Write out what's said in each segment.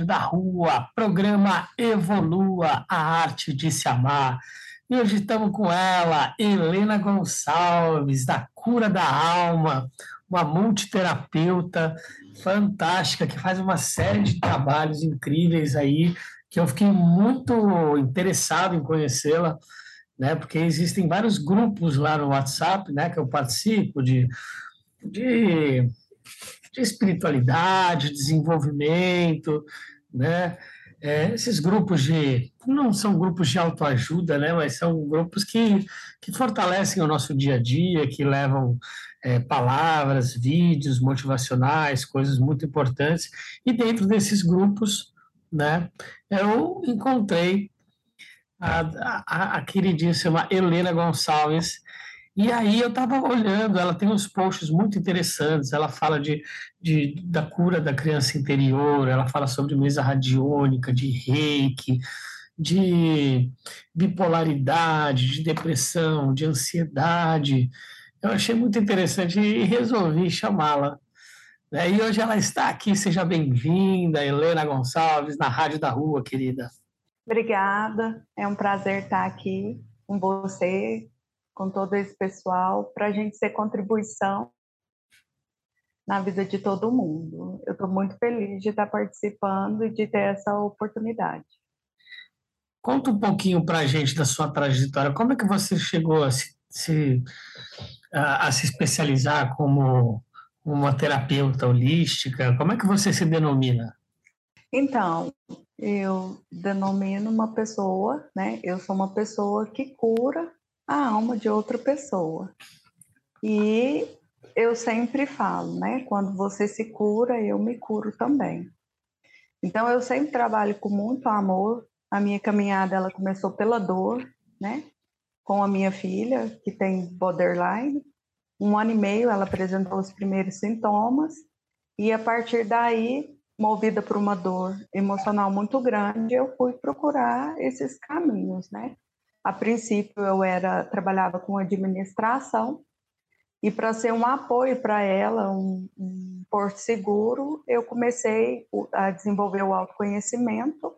Rádio da Rua, programa Evolua, a arte de se amar. E hoje estamos com ela, Helena Gonçalves, da Cura da Alma, uma multiterapeuta fantástica que faz uma série de trabalhos incríveis aí, que eu fiquei muito interessado em conhecê-la, né? Porque existem vários grupos lá no WhatsApp, né, que eu participo de de de espiritualidade, desenvolvimento, né? É, esses grupos de não são grupos de autoajuda, né? Mas são grupos que, que fortalecem o nosso dia a dia, que levam é, palavras, vídeos motivacionais, coisas muito importantes. E dentro desses grupos, né? Eu encontrei a, a, a queridíssima Helena Gonçalves, e aí eu estava olhando, ela tem uns posts muito interessantes, ela fala de, de, da cura da criança interior, ela fala sobre mesa radiônica, de reiki, de bipolaridade, de depressão, de ansiedade. Eu achei muito interessante e resolvi chamá-la. Né? E hoje ela está aqui, seja bem-vinda, Helena Gonçalves, na Rádio da Rua, querida. Obrigada, é um prazer estar aqui com você, com todo esse pessoal, para a gente ser contribuição na vida de todo mundo. Eu estou muito feliz de estar participando e de ter essa oportunidade. Conta um pouquinho para a gente da sua trajetória. Como é que você chegou a se, se a, a, se especializar como uma terapeuta holística? Como é que você se denomina? Então, eu denomino uma pessoa, né? Eu sou uma pessoa que cura a alma de outra pessoa. E eu sempre falo, né? Quando você se cura, eu me curo também. Então eu sempre trabalho com muito amor. A minha caminhada ela começou pela dor, né? Com a minha filha que tem borderline. Um ano e meio ela apresentou os primeiros sintomas e a partir daí, movida por uma dor emocional muito grande, eu fui procurar esses caminhos, né? A princípio eu era trabalhava com administração e para ser um apoio para ela, um, um porto seguro, eu comecei a desenvolver o autoconhecimento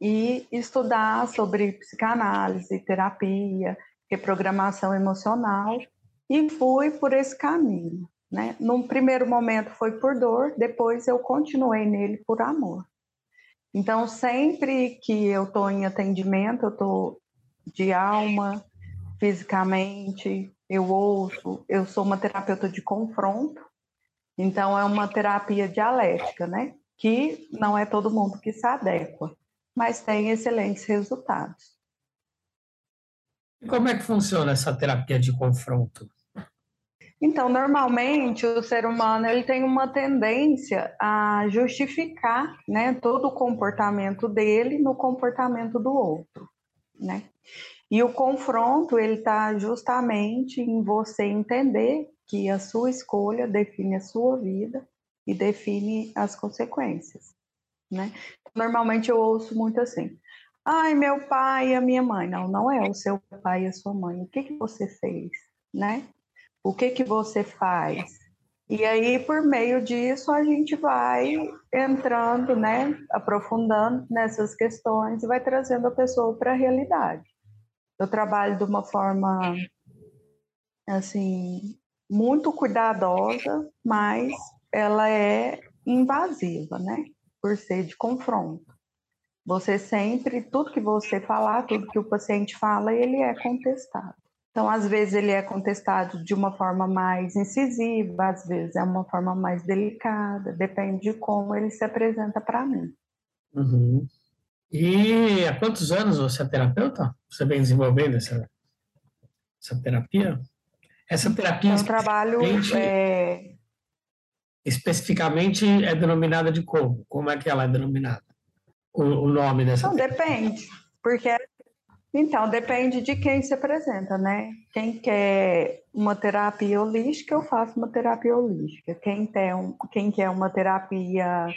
e estudar sobre psicanálise, terapia, reprogramação emocional e fui por esse caminho. Né? Num primeiro momento foi por dor, depois eu continuei nele por amor. Então, sempre que eu estou em atendimento, eu estou de alma, fisicamente, eu ouço, eu sou uma terapeuta de confronto, então é uma terapia dialética, né? Que não é todo mundo que se adequa, mas tem excelentes resultados. E como é que funciona essa terapia de confronto? Então, normalmente o ser humano ele tem uma tendência a justificar, né, todo o comportamento dele no comportamento do outro, né? E o confronto ele está justamente em você entender que a sua escolha define a sua vida e define as consequências, né? Normalmente eu ouço muito assim: "Ai, meu pai e a minha mãe". Não, não é o seu pai e a sua mãe. O que que você fez, né? O que que você faz? E aí, por meio disso, a gente vai entrando, né, aprofundando nessas questões e vai trazendo a pessoa para a realidade. Eu trabalho de uma forma, assim, muito cuidadosa, mas ela é invasiva, né, por ser de confronto. Você sempre, tudo que você falar, tudo que o paciente fala, ele é contestado. Então, às vezes, ele é contestado de uma forma mais incisiva, às vezes é uma forma mais delicada, depende de como ele se apresenta para mim. Uhum. E há quantos anos você é terapeuta? Você vem desenvolvendo essa, essa terapia? Essa terapia então, trabalho é... especificamente é denominada de como? Como é que ela é denominada? O, o nome dessa Não, terapia? depende, porque então, depende de quem se apresenta, né? Quem quer uma terapia holística, eu faço uma terapia holística. Quem, tem um, quem quer uma terapia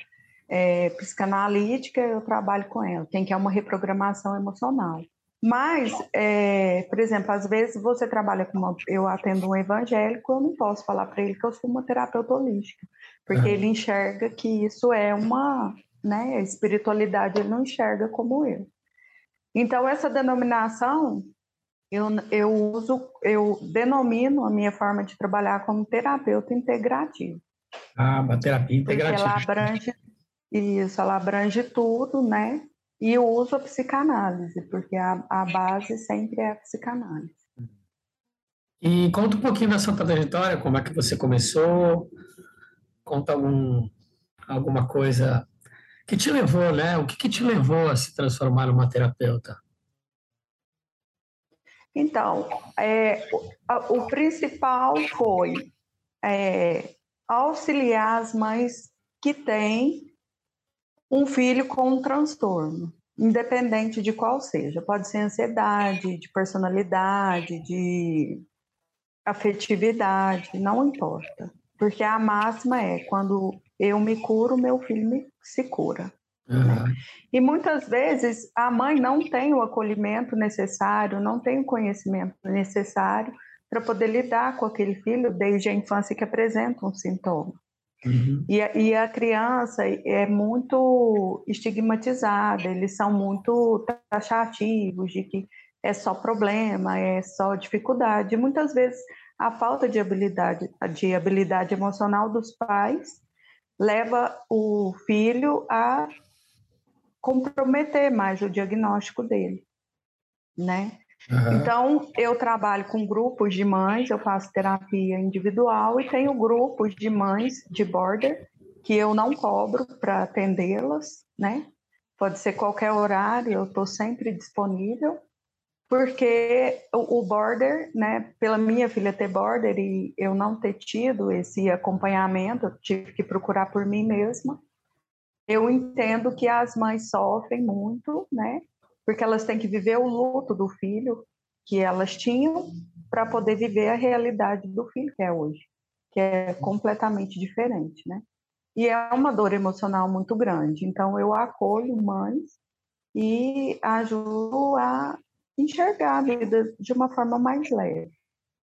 é, psicanalítica, eu trabalho com ela. Quem quer uma reprogramação emocional. Mas, é, por exemplo, às vezes você trabalha com uma. Eu atendo um evangélico, eu não posso falar para ele que eu sou uma terapeuta holística, porque é. ele enxerga que isso é uma. Né, a espiritualidade ele não enxerga como eu. Então, essa denominação eu, eu uso, eu denomino a minha forma de trabalhar como terapeuta integrativo. Ah, uma terapia integrativa. ela abrange, isso, ela abrange tudo, né? E eu uso a psicanálise, porque a, a base sempre é a psicanálise. E conta um pouquinho da sua trajetória, como é que você começou, conta algum, alguma coisa que te levou, né? O que, que te levou a se transformar numa terapeuta? Então, é, o, o, principal foi é, auxiliar as mães que têm um filho com um transtorno, independente de qual seja. Pode ser ansiedade, de personalidade, de afetividade, não importa. Porque a máxima é quando eu me curo, meu filho me, se cura. Uhum. E muitas vezes a mãe não tem o acolhimento necessário, não tem o conhecimento necessário para poder lidar com aquele filho desde a infância que apresenta um sintoma. Uhum. E, a, e, a criança é muito estigmatizada, eles são muito taxativos de que é só problema, é só dificuldade. E muitas vezes a falta de habilidade, de habilidade emocional dos pais leva o filho a comprometer mais o diagnóstico dele, né? Uhum. Então, eu trabalho com grupos de mães, eu faço terapia individual e tenho grupos de mães de border que eu não cobro para atendê-las, né? Pode ser qualquer horário, eu estou sempre disponível porque o, border, né, pela minha filha ter border e eu não ter tido esse acompanhamento, eu tive que procurar por mim mesma. Eu entendo que as mães sofrem muito, né, porque elas têm que viver o luto do filho que elas tinham para poder viver a realidade do filho que é hoje, que é completamente diferente, né? E é uma dor emocional muito grande. Então eu acolho mães e ajudo a enxergar a vida de uma forma mais leve.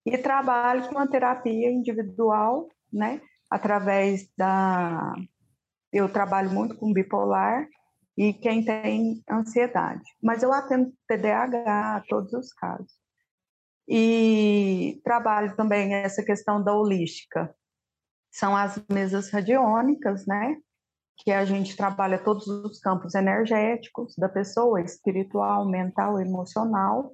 E trabalho com a terapia individual, né? Através da. Eu trabalho muito com bipolar e quem tem ansiedade. Mas eu atendo TDAH, todos os casos. E trabalho também essa questão da holística. São as mesas radiônicas, né? Que a gente trabalha todos os campos energéticos da pessoa, espiritual, mental, emocional,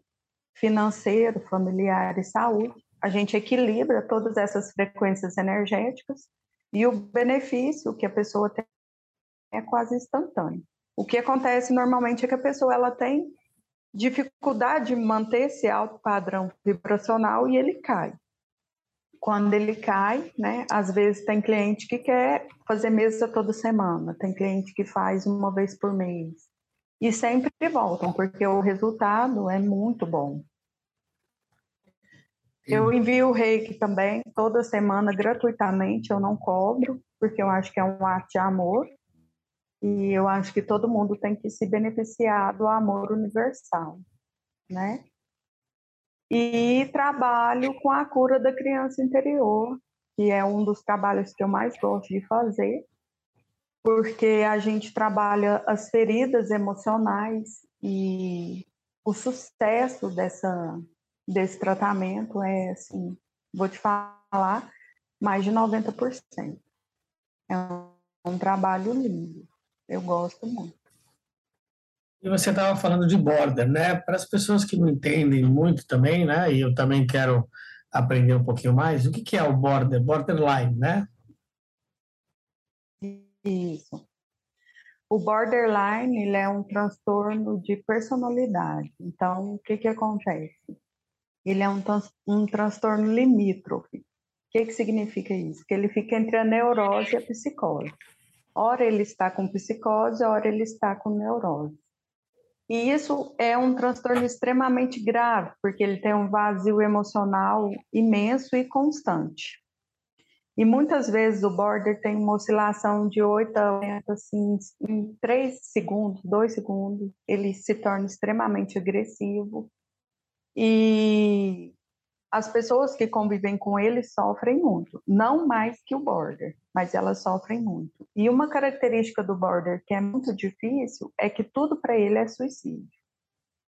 financeiro, familiar e saúde. A gente equilibra todas essas frequências energéticas e o benefício que a pessoa tem é quase instantâneo. O que acontece normalmente é que a pessoa ela tem dificuldade de manter esse alto padrão vibracional e ele cai. Quando ele cai, né, às vezes tem cliente que quer fazer mesa toda semana, tem cliente que faz uma vez por mês. E sempre voltam, porque o resultado é muito bom. Eu envio o reiki também toda semana gratuitamente, eu não cobro, porque eu acho que é um ato de amor. E eu acho que todo mundo tem que se beneficiar do amor universal, né? E trabalho com a cura da criança interior, que é um dos trabalhos que eu mais gosto de fazer, porque a gente trabalha as feridas emocionais e o sucesso dessa, desse tratamento é, assim, vou te falar, mais de 90%. É um trabalho lindo. Eu gosto muito. E você estava falando de border, né? Para as pessoas que não entendem muito também, né? E eu também quero aprender um pouquinho mais. O que, que é o border? Borderline, né? Isso. O borderline ele é um transtorno de personalidade. Então, o que, que acontece? Ele é um, um transtorno limítrofe. O que, que significa isso? Que ele fica entre a neurose e a psicose. Ora ele está com psicose, ora ele está com neurose. E isso é um transtorno extremamente grave, porque ele tem um vazio emocional imenso e constante. E muitas vezes o border tem uma oscilação de 8 a 80, assim, em 3 segundos, 2 segundos, ele se torna extremamente agressivo. E as pessoas que convivem com ele sofrem muito, não mais que o border, mas elas sofrem muito. E uma característica do border que é muito difícil é que tudo para ele é suicídio.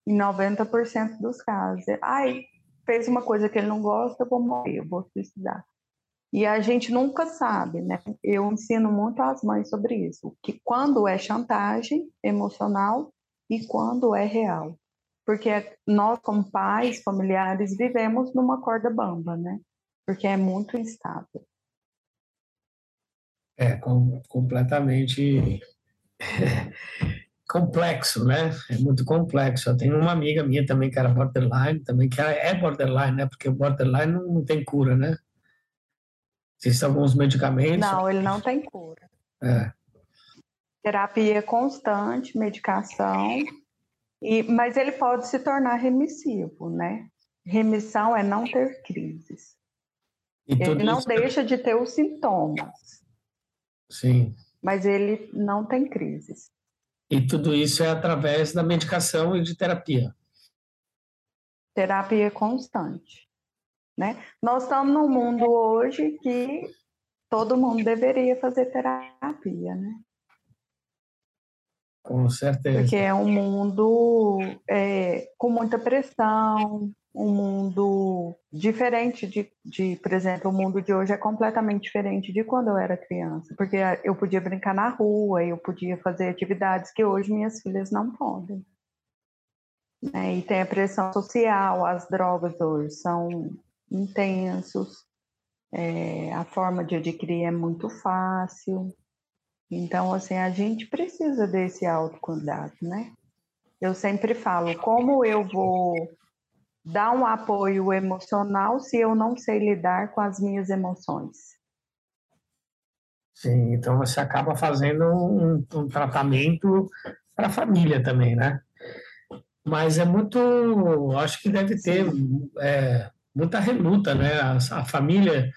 Em 90% dos casos, é, ai, fez uma coisa que ele não gosta, eu vou morrer, eu vou suicidar. E a gente nunca sabe, né? Eu ensino muito às mães sobre isso, que quando é chantagem emocional e quando é real porque nós, como pais, familiares, vivemos numa corda bamba, né? Porque é muito instável. É, com, completamente complexo, né? É muito complexo. Eu tenho uma amiga minha também que era borderline, também que é borderline, né? Porque o borderline não, não tem cura, né? Existem alguns medicamentos. Não, ele não tem cura. É. Terapia constante, medicação e, mas ele pode se tornar remissivo, né? Remissão é não ter crises. Ele não isso... deixa de ter os sintomas. Sim. Mas ele não tem crises. E tudo isso é através da medicação e de terapia. Terapia constante. Né? Nós estamos num mundo hoje que todo mundo deveria fazer terapia, né? Com certeza. Porque é um mundo é, com muita pressão, um mundo diferente de, de, por exemplo, o mundo de hoje é completamente diferente de quando eu era criança, porque eu podia brincar na rua, eu podia fazer atividades que hoje minhas filhas não podem. Né? E tem a pressão social, as drogas hoje são intensos, é, a forma de adquirir é muito fácil. Então, assim, a gente precisa desse autocuidado, né? Eu sempre falo, como eu vou dar um apoio emocional se eu não sei lidar com as minhas emoções? Sim, então você acaba fazendo um, um tratamento para a família também, né? Mas é muito, acho que deve ter é, muita reluta, né? A, a família,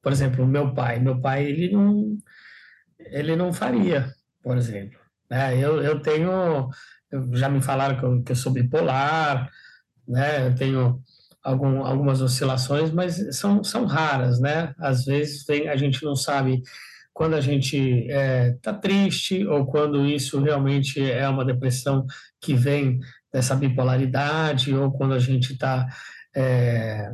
por exemplo, meu pai, meu pai ele não ele não faria, por exemplo. Né? Eu, eu tenho, já me falaram que eu, que eu sou bipolar, né? Eu tenho algum, algumas oscilações, mas são, são raras, né? Às vezes vem, a gente não sabe quando a gente está é, tá triste ou quando isso realmente é uma depressão que vem dessa bipolaridade ou quando a gente está é,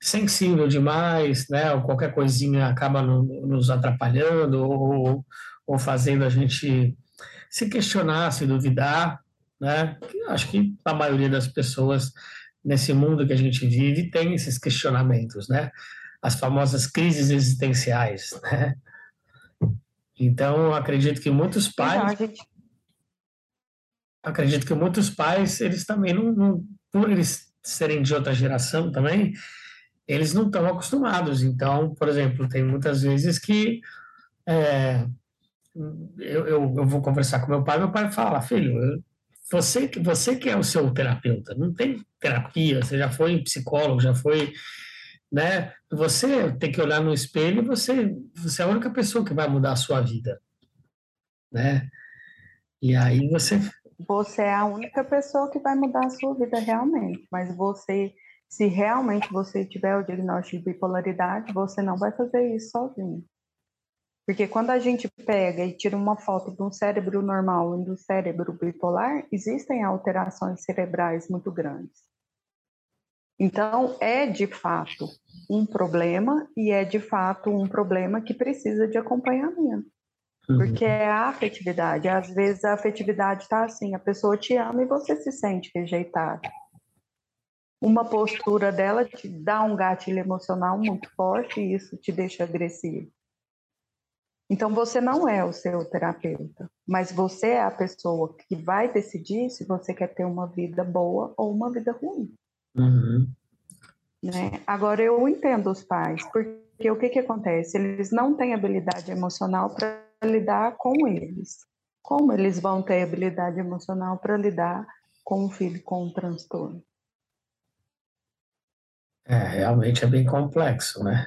sensível demais, né? Ou qualquer coisinha acaba no, nos atrapalhando, ou, ou fazendo a gente se questionar, se duvidar, né? Acho que a maioria das pessoas nesse mundo que a gente vive tem esses questionamentos, né? As famosas crises existenciais, né? Então, acredito que muitos pais... Acredito que muitos pais, eles também não, não, por eles serem de outra geração também, eles não estão acostumados. Então, por exemplo, tem muitas vezes que é, eu, eu, eu, vou conversar com meu pai, meu pai fala, filho, você, você que é o seu terapeuta, não tem terapia, você já foi psicólogo, já foi, né? Você tem que olhar no espelho você, você é a única pessoa que vai mudar a sua vida, né? E aí você... Você é a única pessoa que vai mudar a sua vida realmente, mas você, se realmente você tiver o diagnóstico de bipolaridade, você não vai fazer isso sozinho. Porque quando a gente pega e tira uma foto de um cérebro normal e do cérebro bipolar, existem alterações cerebrais muito grandes. Então, é de fato um problema e é de fato um problema que precisa de acompanhamento. Uhum. Porque é a afetividade. Às vezes a afetividade está assim: a pessoa te ama e você se sente rejeitado. Uma postura dela te dá um gatilho emocional muito forte e isso te deixa agressivo. Então, você não é o seu terapeuta, mas você é a pessoa que vai decidir se você quer ter uma vida boa ou uma vida ruim. Uhum. Né? Agora, eu entendo os pais, porque o que, que acontece? Eles não têm habilidade emocional para lidar com eles. Como eles vão ter habilidade emocional para lidar com um filho com um transtorno? É, realmente é bem complexo, né?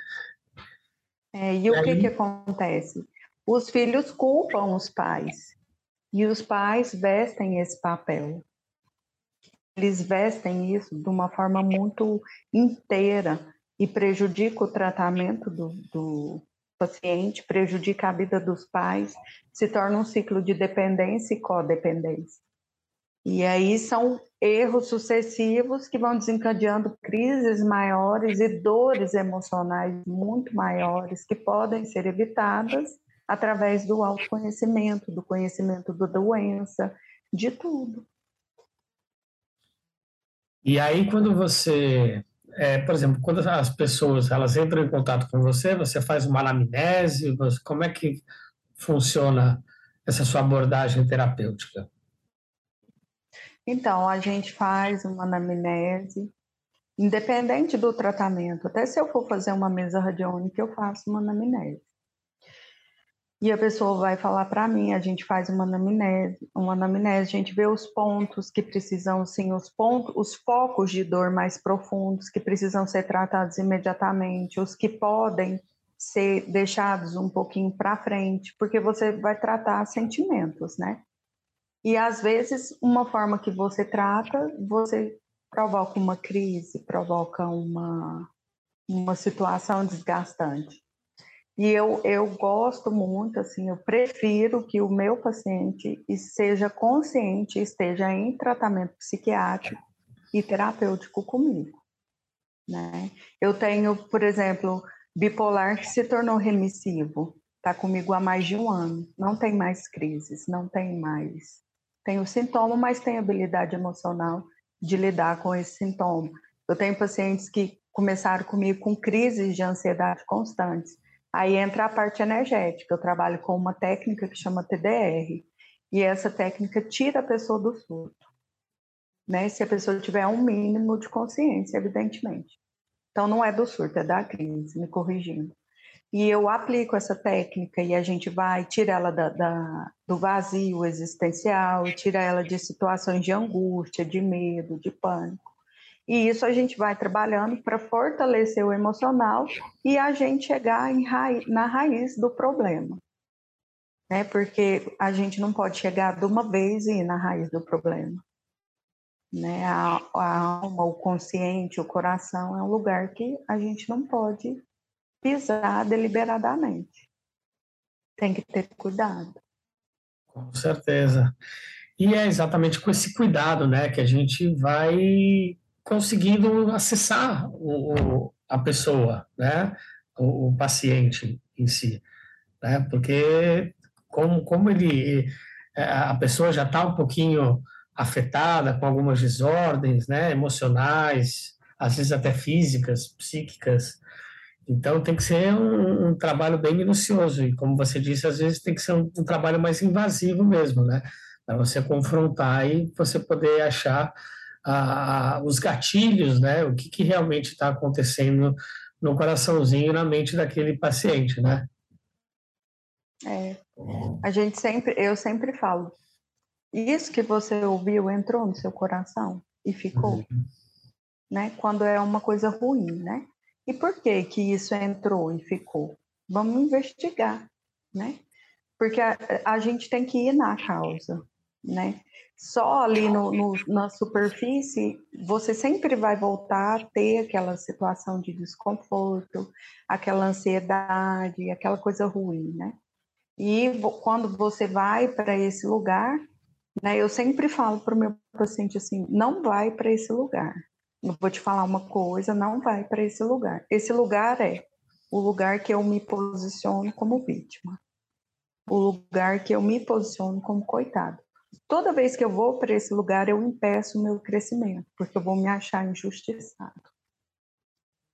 É, e o que, que acontece? Os filhos culpam os pais e os pais vestem esse papel. Eles vestem isso de uma forma muito inteira e prejudica o tratamento do, do paciente, prejudica a vida dos pais, se torna um ciclo de dependência e codependência. E aí são erros sucessivos que vão desencadeando crises maiores e dores emocionais muito maiores que podem ser evitadas através do autoconhecimento, do conhecimento da doença, de tudo. E aí quando você, é, por exemplo, quando as pessoas elas entram em contato com você, você faz uma anamnese, você, como é que funciona essa sua abordagem terapêutica? Então, a gente faz uma anamnese, independente do tratamento. Até se eu for fazer uma mesa radiônica, eu faço uma anamnese. E a pessoa vai falar para mim, a gente faz uma anamnese, uma anamnese, a gente vê os pontos que precisam, sim, os pontos, os focos de dor mais profundos que precisam ser tratados imediatamente, os que podem ser deixados um pouquinho para frente, porque você vai tratar sentimentos, né? E às vezes, uma forma que você trata, você provoca uma crise, provoca uma, uma situação desgastante. E eu, eu gosto muito, assim, eu prefiro que o meu paciente seja consciente, esteja em tratamento psiquiátrico e terapêutico comigo. Né? Eu tenho, por exemplo, bipolar que se tornou remissivo, está comigo há mais de um ano, não tem mais crises, não tem mais tem o sintoma, mas tem habilidade emocional de lidar com esse sintoma. Eu tenho pacientes que começaram comigo com crises de ansiedade constantes. Aí entra a parte energética. Eu trabalho com uma técnica que chama TDR. E essa técnica tira a pessoa do surto. Né? Se a pessoa tiver um mínimo de consciência, evidentemente. Então, não é do surto, é da crise, me corrigindo e eu aplico essa técnica e a gente vai tirar ela da, da, do vazio existencial tira ela de situações de angústia, de medo, de pânico. E isso a gente vai trabalhando para fortalecer o emocional e a gente chegar raiz, na raiz do problema. Né? Porque a gente não pode chegar de uma vez e ir na raiz do problema. Né? A, a alma, o consciente, o coração é um lugar que a gente não pode pisar deliberadamente. Tem que ter cuidado. Com certeza. E é exatamente com esse cuidado, né, que a gente vai conseguindo acessar o, a pessoa, né, o, o paciente em si, né, porque como, como ele, é, a pessoa já está um pouquinho afetada com algumas desordens, né, emocionais, às vezes até físicas, psíquicas. Então tem que ser um, um trabalho bem minucioso e, como você disse, às vezes tem que ser um, um trabalho mais invasivo mesmo, né, para você confrontar e você poder achar ah, os gatilhos, né, o que, que realmente está acontecendo no coraçãozinho, na mente daquele paciente, né? É, a gente sempre, eu sempre falo, isso que você ouviu entrou no seu coração e ficou, uhum. né? Quando é uma coisa ruim, né? E por que que isso entrou e ficou? Vamos investigar, né? Porque a, a gente tem que ir na causa, né? Só ali no, no, na superfície, você sempre vai voltar a ter aquela situação de desconforto, aquela ansiedade, aquela coisa ruim, né? E quando você vai para esse lugar, né, eu sempre falo para o meu paciente assim: não vai para esse lugar. Eu vou te falar uma coisa, não vai para esse lugar. Esse lugar é o lugar que eu me posiciono como vítima, o lugar que eu me posiciono como coitado. Toda vez que eu vou para esse lugar, eu impeço o meu crescimento, porque eu vou me achar injustiçado.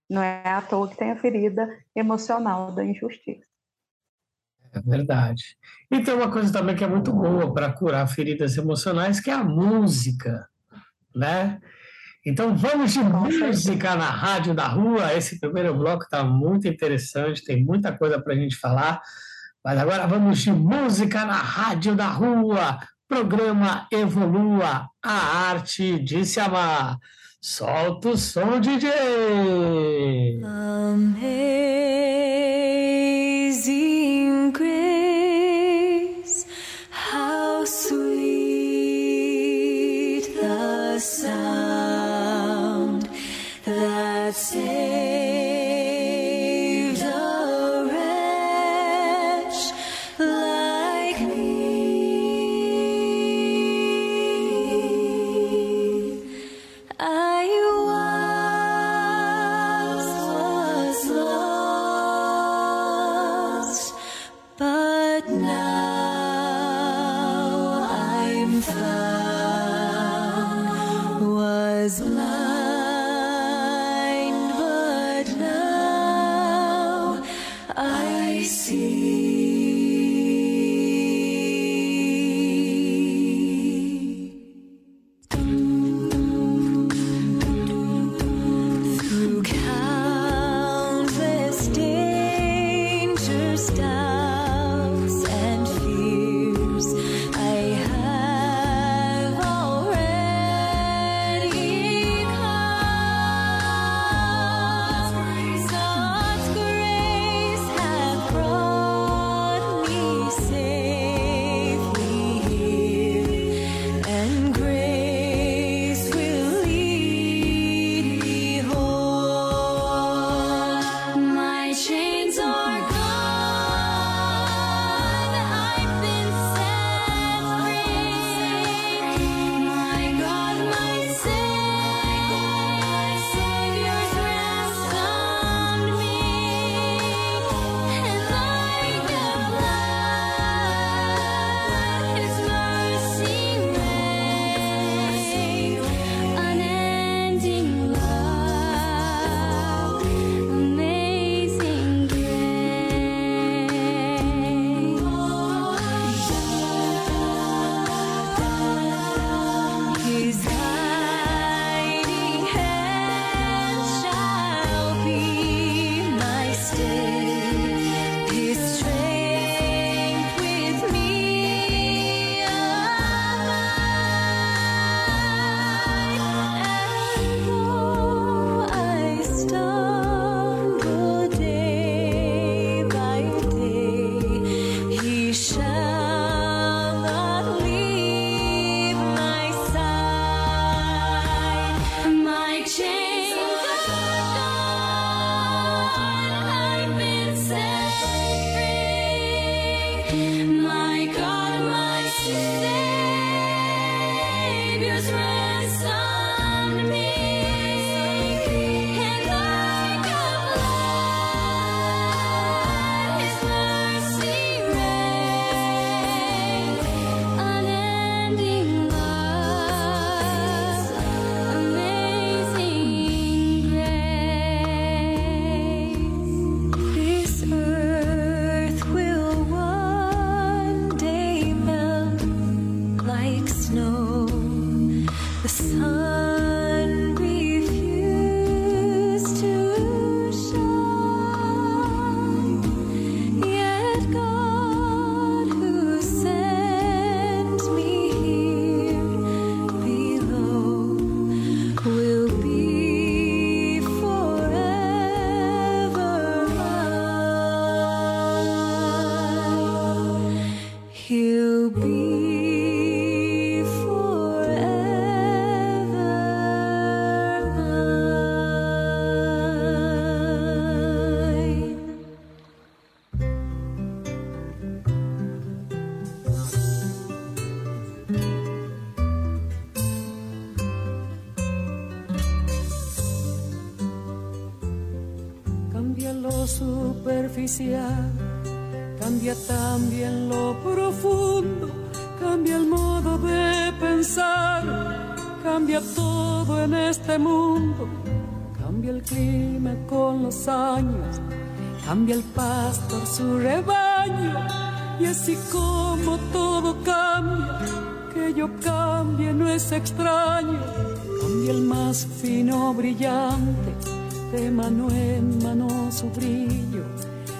Não é à toa que tem a ferida emocional da injustiça. É verdade. E tem uma coisa também que é muito boa para curar feridas emocionais, que é a música, né? Então vamos de música na rádio da rua. Esse primeiro bloco está muito interessante, tem muita coisa para a gente falar. Mas agora vamos de música na rádio da rua. Programa Evolua, a arte de se amar. Solta o som, DJ! Amazing cambia también lo profundo, cambia el modo de pensar, cambia todo en este mundo, cambia el clima con los años, cambia el pastor su rebaño, y así como todo cambia, que yo cambie no es extraño, cambia el más fino brillante de mano en mano su brillo.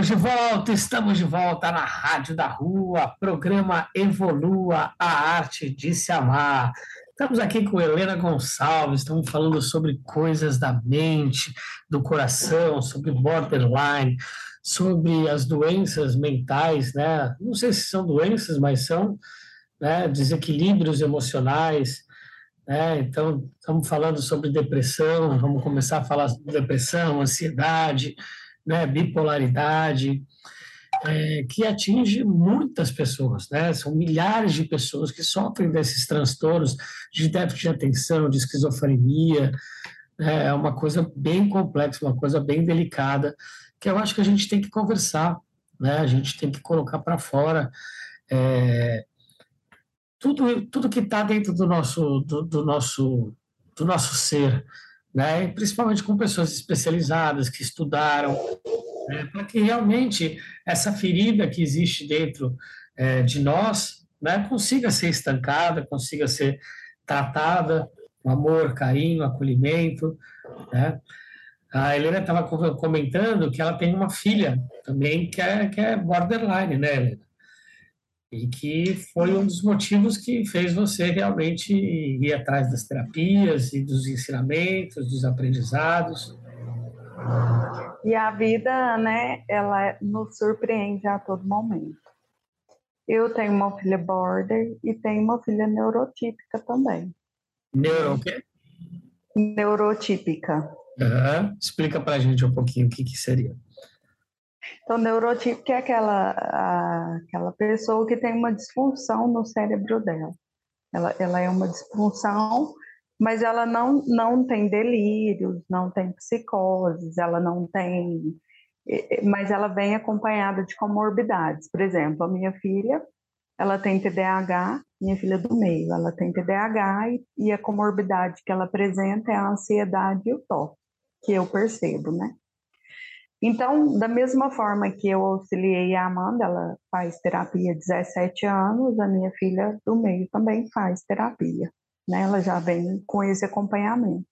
Estamos de volta, estamos de volta na Rádio da Rua, programa Evolua, a arte de se amar. Estamos aqui com Helena Gonçalves, estamos falando sobre coisas da mente, do coração, sobre borderline, sobre as doenças mentais, né? Não sei se são doenças, mas são né, desequilíbrios emocionais, né? Então, estamos falando sobre depressão, vamos começar a falar sobre depressão, ansiedade, né, bipolaridade, é, que atinge muitas pessoas, né? São milhares de pessoas que sofrem desses transtornos de déficit de atenção, de esquizofrenia. né? É uma coisa bem complexa, uma coisa bem delicada, que eu acho que a gente tem que conversar, né? A gente tem que colocar para fora é, tudo, tudo que está dentro do nosso, do, do nosso, do nosso ser, né? Principalmente com pessoas especializadas que estudaram, né, para que realmente essa ferida que existe dentro é, de nós né, consiga ser estancada, consiga ser tratada com amor, carinho, acolhimento. Né? A Helena estava comentando que ela tem uma filha também que é, que é borderline, né, Helena? E que foi um dos motivos que fez você realmente ir atrás das terapias e dos ensinamentos, dos aprendizados. E a vida, né, ela nos surpreende a todo momento. Eu tenho uma filha border e tenho uma filha neurotípica também. Neuro o quê? Neurotípica. Uhum. Explica para a gente um pouquinho o que, que seria. Então, neurotípica é aquela, a, aquela pessoa que tem uma disfunção no cérebro dela. Ela, ela é uma disfunção, mas ela não, não tem delírios, não tem psicoses, ela não tem. Mas ela vem acompanhada de comorbidades. Por exemplo, a minha filha, ela tem TDAH, minha filha do meio, ela tem TDAH e, e a comorbidade que ela apresenta é a ansiedade e o toque, que eu percebo, né? Então, da mesma forma que eu auxiliei a Amanda, ela faz terapia há 17 anos, a minha filha do meio também faz terapia, né? Ela já vem com esse acompanhamento.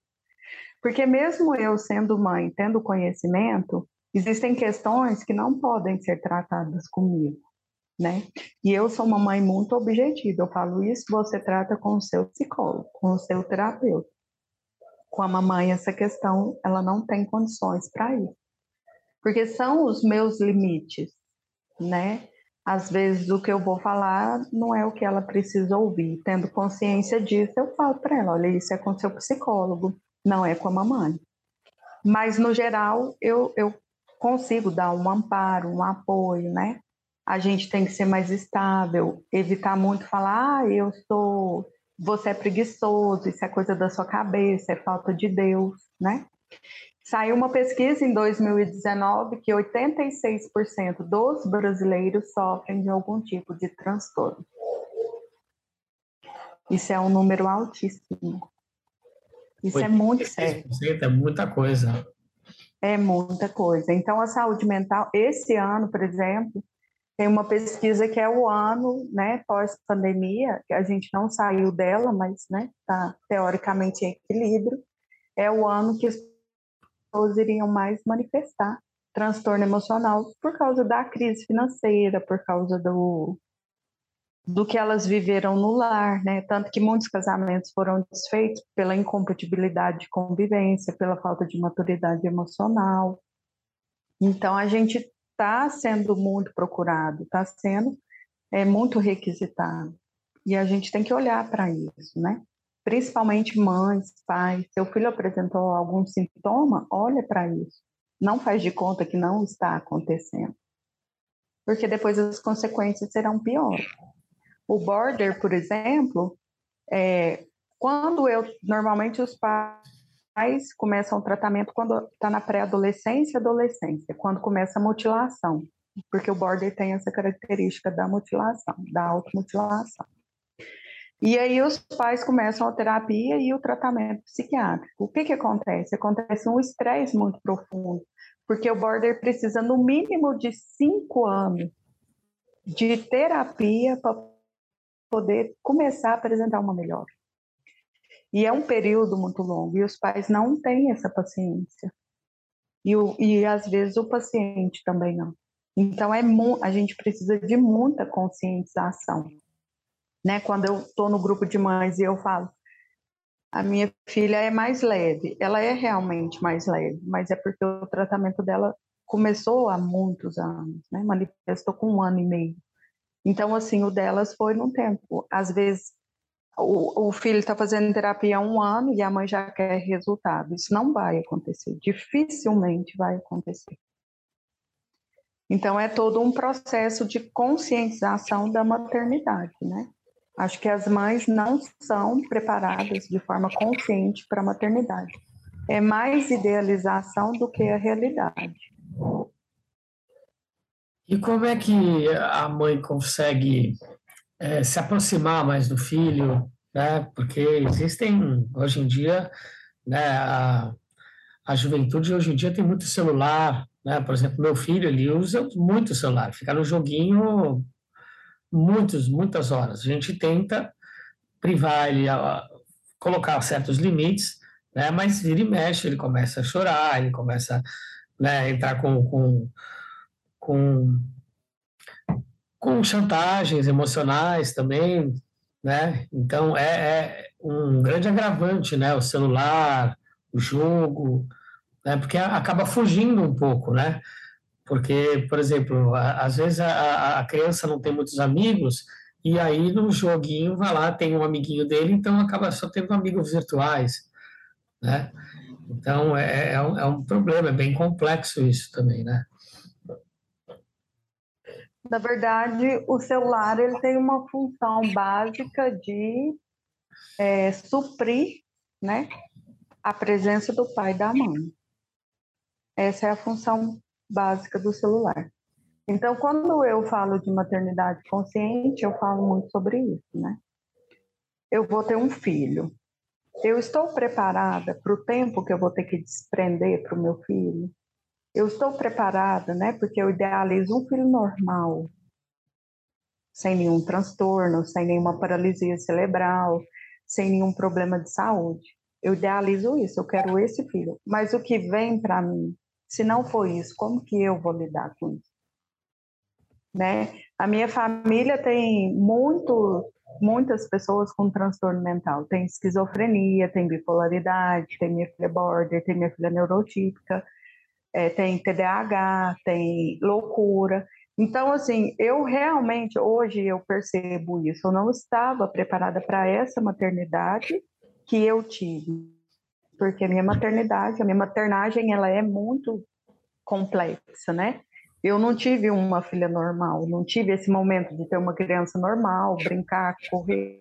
Porque mesmo eu sendo mãe, tendo conhecimento, existem questões que não podem ser tratadas comigo, né? E eu sou uma mãe muito objetiva, eu falo isso, você trata com o seu psicólogo, com o seu terapeuta. Com a mamãe, essa questão, ela não tem condições para isso porque são os meus limites, né? Às vezes o que eu vou falar não é o que ela precisa ouvir. Tendo consciência disso, eu falo para ela: olha, isso é com seu psicólogo, não é com a mamãe. Mas, no geral, eu, eu consigo dar um amparo, um apoio, né? A gente tem que ser mais estável, evitar muito falar, ah, eu sou, você é preguiçoso, isso é coisa da sua cabeça, é falta de Deus, né? Saiu uma pesquisa em 2019 que 86% dos brasileiros sofrem de algum tipo de transtorno. Isso é um número altíssimo. Isso é muito sério. É muita coisa. É muita coisa. Então, a saúde mental, esse ano, por exemplo, tem uma pesquisa que é o ano, né, pós-pandemia, que a gente não saiu dela, mas, né, está teoricamente em equilíbrio. É o ano que pessoas iriam mais manifestar transtorno emocional por causa da crise financeira, por causa do, do que elas viveram no lar, né? Tanto que muitos casamentos foram desfeitos pela incompatibilidade de convivência, pela falta de maturidade emocional. Então a gente está sendo muito procurado, está sendo é, muito requisitado. E a gente tem que olhar para isso, né? Principalmente mães, pais, seu filho apresentou algum sintoma, olha para isso. Não faz de conta que não está acontecendo. Porque depois as consequências serão piores. O border, por exemplo, é, quando eu normalmente os pais começam o tratamento quando está na pré-adolescência adolescência, quando começa a mutilação, porque o border tem essa característica da mutilação, da automutilação. E aí os pais começam a terapia e o tratamento psiquiátrico. O que, que acontece? Acontece um estresse muito profundo, porque o border precisa no mínimo de cinco anos de terapia para poder começar a apresentar uma melhora. E é um período muito longo, e os pais não têm essa paciência. E, o, e às vezes o paciente também não. Então é a gente precisa de muita conscientização né? Quando eu estou no grupo de mães e eu falo, a minha filha é mais leve, ela é realmente mais leve, mas é porque o tratamento dela começou há muitos anos, né? Manifestou com um ano e meio. Então, assim, o delas foi num tempo. Às vezes, o, o filho está fazendo terapia há um ano e a mãe já quer resultado. Isso não vai acontecer, dificilmente vai acontecer. Então, é todo um processo de conscientização da maternidade, né? Acho que as mães não são preparadas de forma consciente para a maternidade. É mais idealização do que a realidade. E como é que a mãe consegue é, se aproximar mais do filho, né? Porque existem hoje em dia, né, a, a juventude hoje em dia tem muito celular, né? Por exemplo, meu filho, ele usa muito celular, fica no joguinho muitos, muitas horas. A gente tenta privar ele, a, colocar certos limites, né? Mas vira e mexe, ele começa a chorar, ele começa né, a entrar com, com, com, com chantagens emocionais também, né? Então é, é um grande agravante, né? O celular, o jogo, né? Porque acaba fugindo um pouco, né? Porque, por exemplo, às vezes a, a criança não tem muitos amigos e aí no joguinho vai lá, tem um amiguinho dele, então acaba só tendo amigos virtuais, né? Então é, é, um, é um problema, é bem complexo isso também, né? Na verdade, o celular ele tem uma função básica de é, suprir, né, a presença do pai e da mãe. Essa é a função básica do celular. Então, quando eu falo de maternidade consciente, eu falo muito sobre isso, né? Eu vou ter um filho. Eu estou preparada para o tempo que eu vou ter que desprender para o meu filho? Eu estou preparada, né? Porque eu idealizo um filho normal, sem nenhum transtorno, sem nenhuma paralisia cerebral, sem nenhum problema de saúde. Eu idealizo isso, eu quero esse filho. Mas o que vem para mim, se não for isso, como que eu vou lidar com isso? né? A minha família tem muito, muitas pessoas com transtorno mental. Tem esquizofrenia, tem bipolaridade, tem minha filha border, tem minha filha neurotípica, é, tem TDAH, tem loucura. Então, assim, eu realmente, hoje eu percebo isso. Eu não estava preparada para essa maternidade que eu tive. Porque a minha maternidade, a minha maternagem, ela é muito complexa, né? Eu não tive uma filha normal, não tive esse momento de ter uma criança normal, brincar, correr.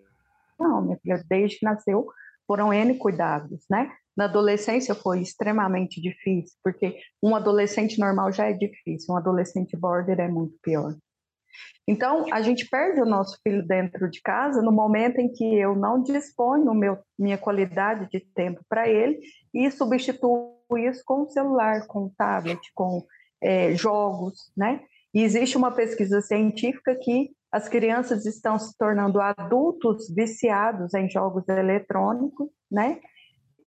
Não, minha filha, desde que nasceu, foram N cuidados, né? Na adolescência foi extremamente difícil, porque um adolescente normal já é difícil, um adolescente border é muito pior. Então, a gente perde o nosso filho dentro de casa no momento em que eu não disponho meu, minha qualidade de tempo para ele e substituo isso com o celular, com o tablet, com é, jogos, né? E existe uma pesquisa científica que as crianças estão se tornando adultos viciados em jogos eletrônicos, né?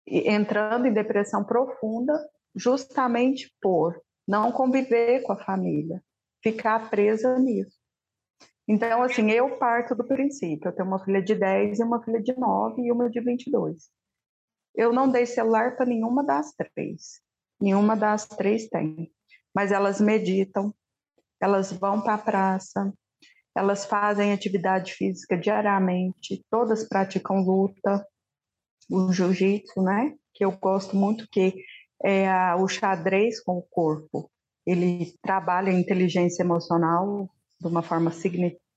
Entrando em depressão profunda, justamente por não conviver com a família, ficar presa nisso. Então, assim, eu parto do princípio, eu tenho uma filha de 10 e uma filha de 9 e uma de 22. Eu não dei celular para nenhuma das três. Nenhuma das três tem mas elas meditam, elas vão para a praça, elas fazem atividade física diariamente, todas praticam luta, o jiu-jitsu, né? Que eu gosto muito, que é o xadrez com o corpo. Ele trabalha a inteligência emocional de uma forma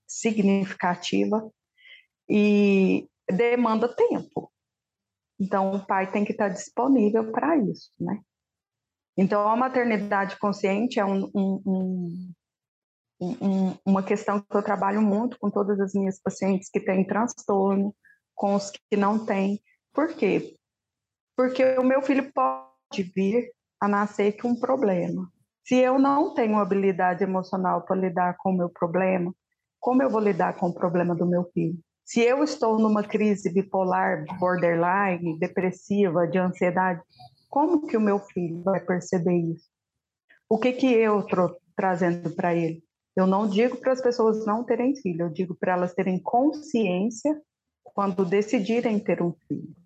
significativa e demanda tempo. Então, o pai tem que estar disponível para isso, né? Então, a maternidade consciente é um, um, um, uma questão que eu trabalho muito com todas as minhas pacientes que têm transtorno, com os que não têm. Por quê? Porque o meu filho pode vir a nascer com um problema. Se eu não tenho habilidade emocional para lidar com o meu problema, como eu vou lidar com o problema do meu filho? Se eu estou numa crise bipolar, borderline, depressiva, de ansiedade, como que o meu filho vai perceber isso? O que que eu estou trazendo para ele? Eu não digo para as pessoas não terem filho, eu digo para elas terem consciência quando decidirem ter um filho.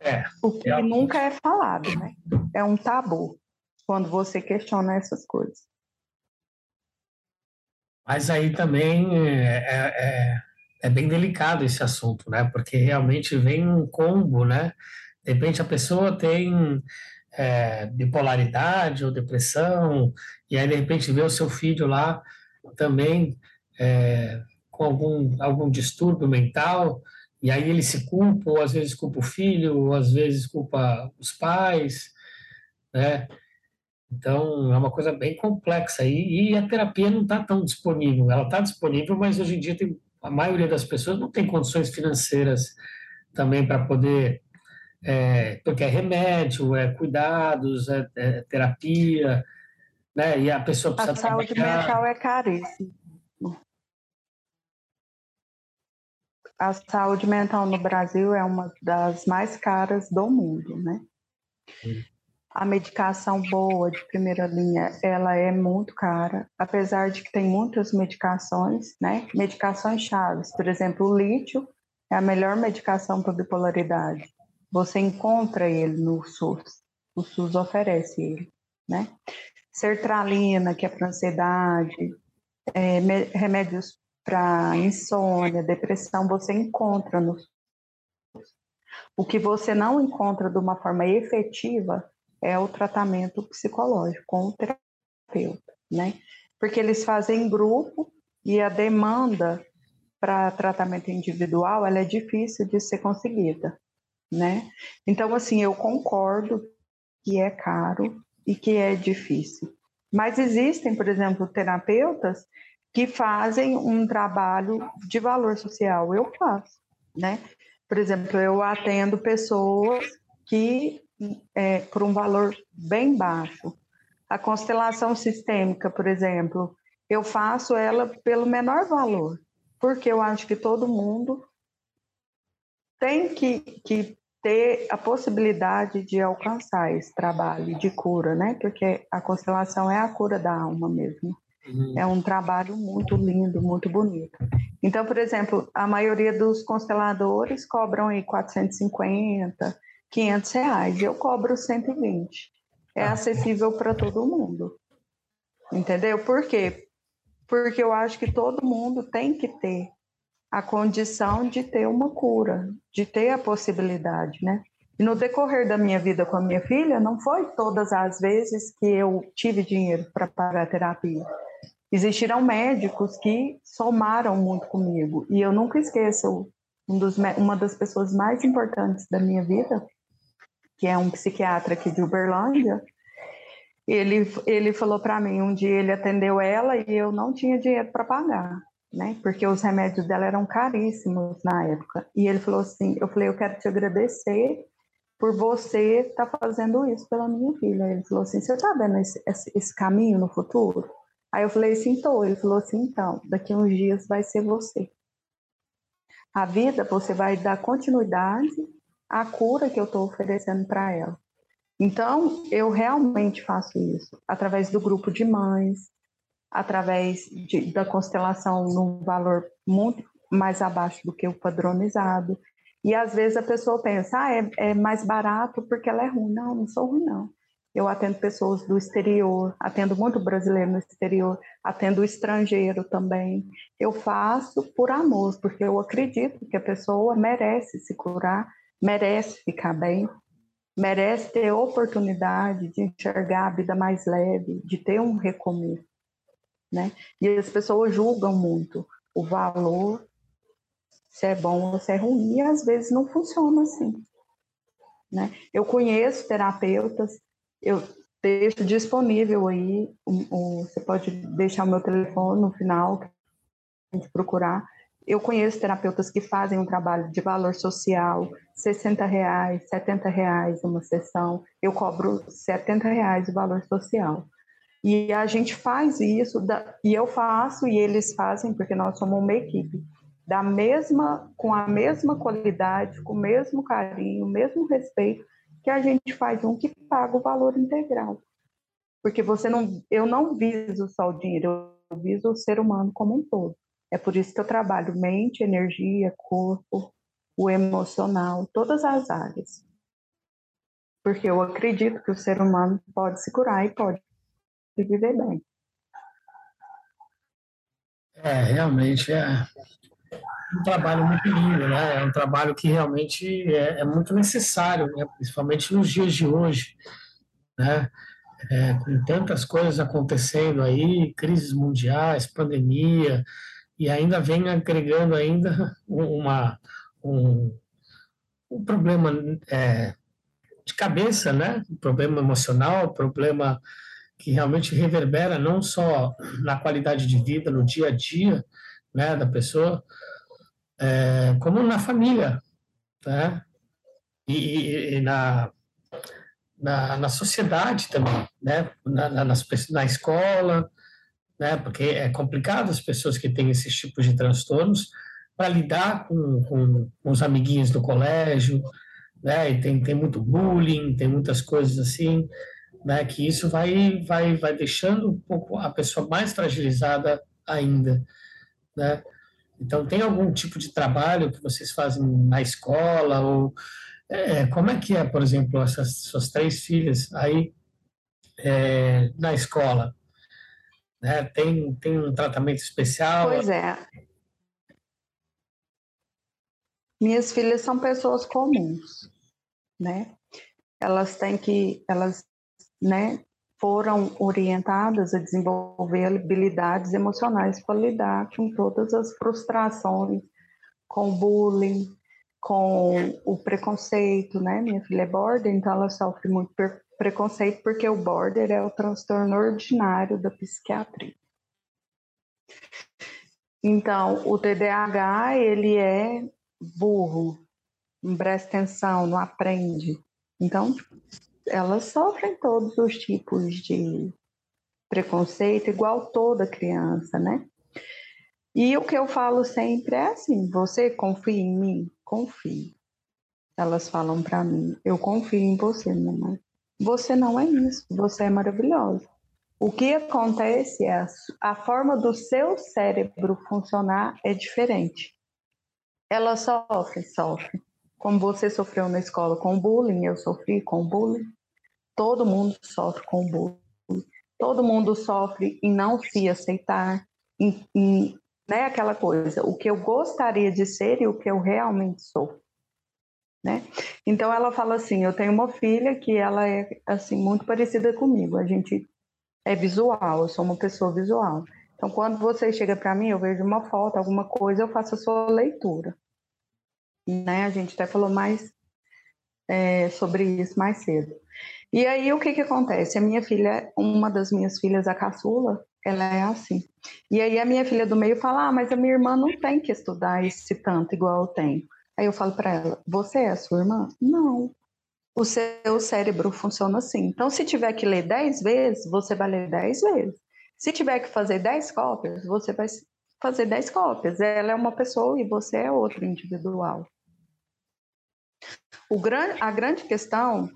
É, o que é. nunca é falado, né? É um tabu quando você questiona essas coisas. Mas aí também é, é, é é bem delicado esse assunto, né? Porque realmente vem um combo, né? De repente a pessoa tem é, bipolaridade ou depressão, e aí de repente vê o seu filho lá também é, com algum, algum distúrbio mental, e aí ele se culpa, ou às vezes culpa o filho, ou às vezes culpa os pais, né? Então, é uma coisa bem complexa. E, e a terapia não está tão disponível. Ela está disponível, mas hoje em dia tem a maioria das pessoas não tem condições financeiras também para poder é, porque é remédio, é cuidados, é, é terapia, né? E a pessoa precisa A saúde trabalhar. mental é caríssima. A saúde mental no Brasil é uma das mais caras do mundo, né? A medicação boa de primeira linha, ela é muito cara, apesar de que tem muitas medicações, né? Medicações chaves, por exemplo, o lítio é a melhor medicação para bipolaridade. Você encontra ele no SUS, o SUS oferece ele, né? Sertralina, que é para ansiedade, é, remédios para insônia, depressão, você encontra no. O que você não encontra de uma forma efetiva é o tratamento psicológico com o terapeuta, né? Porque eles fazem grupo e a demanda para tratamento individual ela é difícil de ser conseguida, né? Então assim eu concordo que é caro e que é difícil, mas existem, por exemplo, terapeutas que fazem um trabalho de valor social. Eu faço, né? Por exemplo, eu atendo pessoas que é, por um valor bem baixo. A constelação sistêmica, por exemplo, eu faço ela pelo menor valor, porque eu acho que todo mundo tem que, que ter a possibilidade de alcançar esse trabalho de cura, né? Porque a constelação é a cura da alma mesmo. Uhum. É um trabalho muito lindo, muito bonito. Então, por exemplo, a maioria dos consteladores cobram aí 450, 500 reais. Eu cobro 120. É ah. acessível para todo mundo. Entendeu? Por quê? Porque eu acho que todo mundo tem que ter a condição de ter uma cura, de ter a possibilidade, né? E no decorrer da minha vida com a minha filha, não foi todas as vezes que eu tive dinheiro para pagar a terapia. Existiram médicos que somaram muito comigo e eu nunca esqueço um dos, uma das pessoas mais importantes da minha vida que é um psiquiatra aqui de Uberlândia, ele, ele falou para mim, um dia ele atendeu ela e eu não tinha dinheiro para pagar, né? Porque os remédios dela eram caríssimos na época. E ele falou assim, eu falei, eu quero te agradecer por você estar tá fazendo isso pela minha filha. Ele falou assim, você está vendo esse, esse, esse, caminho no futuro? Aí eu falei, sim, tô. Ele falou assim, então, daqui uns dias vai ser você. A vida, você vai dar continuidade a cura que eu estou oferecendo para ela. Então, eu realmente faço isso através do grupo de mães, através de, da constelação num valor muito mais abaixo do que o padronizado. E às vezes a pessoa pensa, ah, é, é mais barato porque ela é ruim. Não, não sou ruim, não. Eu atendo pessoas do exterior, atendo muito brasileiro no exterior, atendo estrangeiro também. Eu faço por amor, porque eu acredito que a pessoa merece se curar merece ficar bem, merece ter oportunidade de enxergar a vida mais leve, de ter um recomeço, né? E as pessoas julgam muito o valor, se é bom ou se é ruim, e às vezes não funciona assim, né? Eu conheço terapeutas, eu deixo disponível aí, um, um, você pode deixar o meu telefone no final, a gente procurar, eu conheço terapeutas que fazem um trabalho de valor social, 60 reais, 70 reais uma sessão. Eu cobro 70 reais o valor social. E a gente faz isso, e eu faço, e eles fazem, porque nós somos uma equipe, da mesma, com a mesma qualidade, com o mesmo carinho, o mesmo respeito, que a gente faz um que paga o valor integral. Porque você não, eu não viso só o dinheiro, eu viso o ser humano como um todo. É por isso que eu trabalho mente, energia, corpo, o emocional, todas as áreas. Porque eu acredito que o ser humano pode se curar e pode viver bem. É, realmente é um trabalho muito lindo, né? É um trabalho que realmente é, é muito necessário, né? principalmente nos dias de hoje, né? É, com tantas coisas acontecendo aí, crises mundiais, pandemia, e ainda vem agregando ainda uma, um, um problema é, de cabeça, né? Um problema emocional, um problema que realmente reverbera não só na qualidade de vida, no dia a dia né, da pessoa, é, como na família, né? e, e na, na, na, sociedade também, né? Na, na, nas, na escola, né? Porque é complicado as pessoas que têm esses tipos de transtornos para lidar com, com, com, os amiguinhos do colégio, né? E tem, tem muito bullying, tem muitas coisas assim, né? Que isso vai, vai, vai deixando um pouco a pessoa mais fragilizada ainda, né? Então, tem algum tipo de trabalho que vocês fazem na escola ou é, como é que é, por exemplo, essas suas três filhas aí é, na escola? Né? Tem, tem um tratamento especial? Pois é. Minhas filhas são pessoas comuns, né? Elas têm que, elas, né, foram orientadas a desenvolver habilidades emocionais para lidar com todas as frustrações, com o bullying, com o preconceito, né? Minha filha é border, então ela sofre muito preconceito porque o border é o transtorno ordinário da psiquiatria. Então, o TDAH, ele é burro, não presta atenção, não aprende. Então, elas sofrem todos os tipos de preconceito, igual toda criança, né? E o que eu falo sempre é assim: você confia em mim? Confie. Elas falam para mim: eu confio em você, mamãe. Você não é isso, você é maravilhosa. O que acontece é a, forma do seu cérebro funcionar é diferente. Ela sofre, sofre. Como você sofreu na escola com bullying, eu sofri com bullying. Todo mundo sofre com bullying. Todo mundo sofre em não se aceitar, em, em né, aquela coisa, o que eu gostaria de ser e o que eu realmente sou. Né? Então ela fala assim, eu tenho uma filha que ela é assim muito parecida comigo. A gente é visual, eu sou uma pessoa visual. Então quando você chega para mim, eu vejo uma foto, alguma coisa, eu faço a sua leitura. Né? A gente até falou mais é, sobre isso mais cedo. E aí o que que acontece? A minha filha, uma das minhas filhas, a caçula, ela é assim. E aí a minha filha do meio fala: Ah, mas a minha irmã não tem que estudar esse tanto igual eu tenho. Aí eu falo para ela: Você é a sua irmã? Não. O seu cérebro funciona assim. Então, se tiver que ler 10 vezes, você vai ler 10 vezes. Se tiver que fazer 10 cópias, você vai fazer 10 cópias. Ela é uma pessoa e você é outro individual. O gran... A grande questão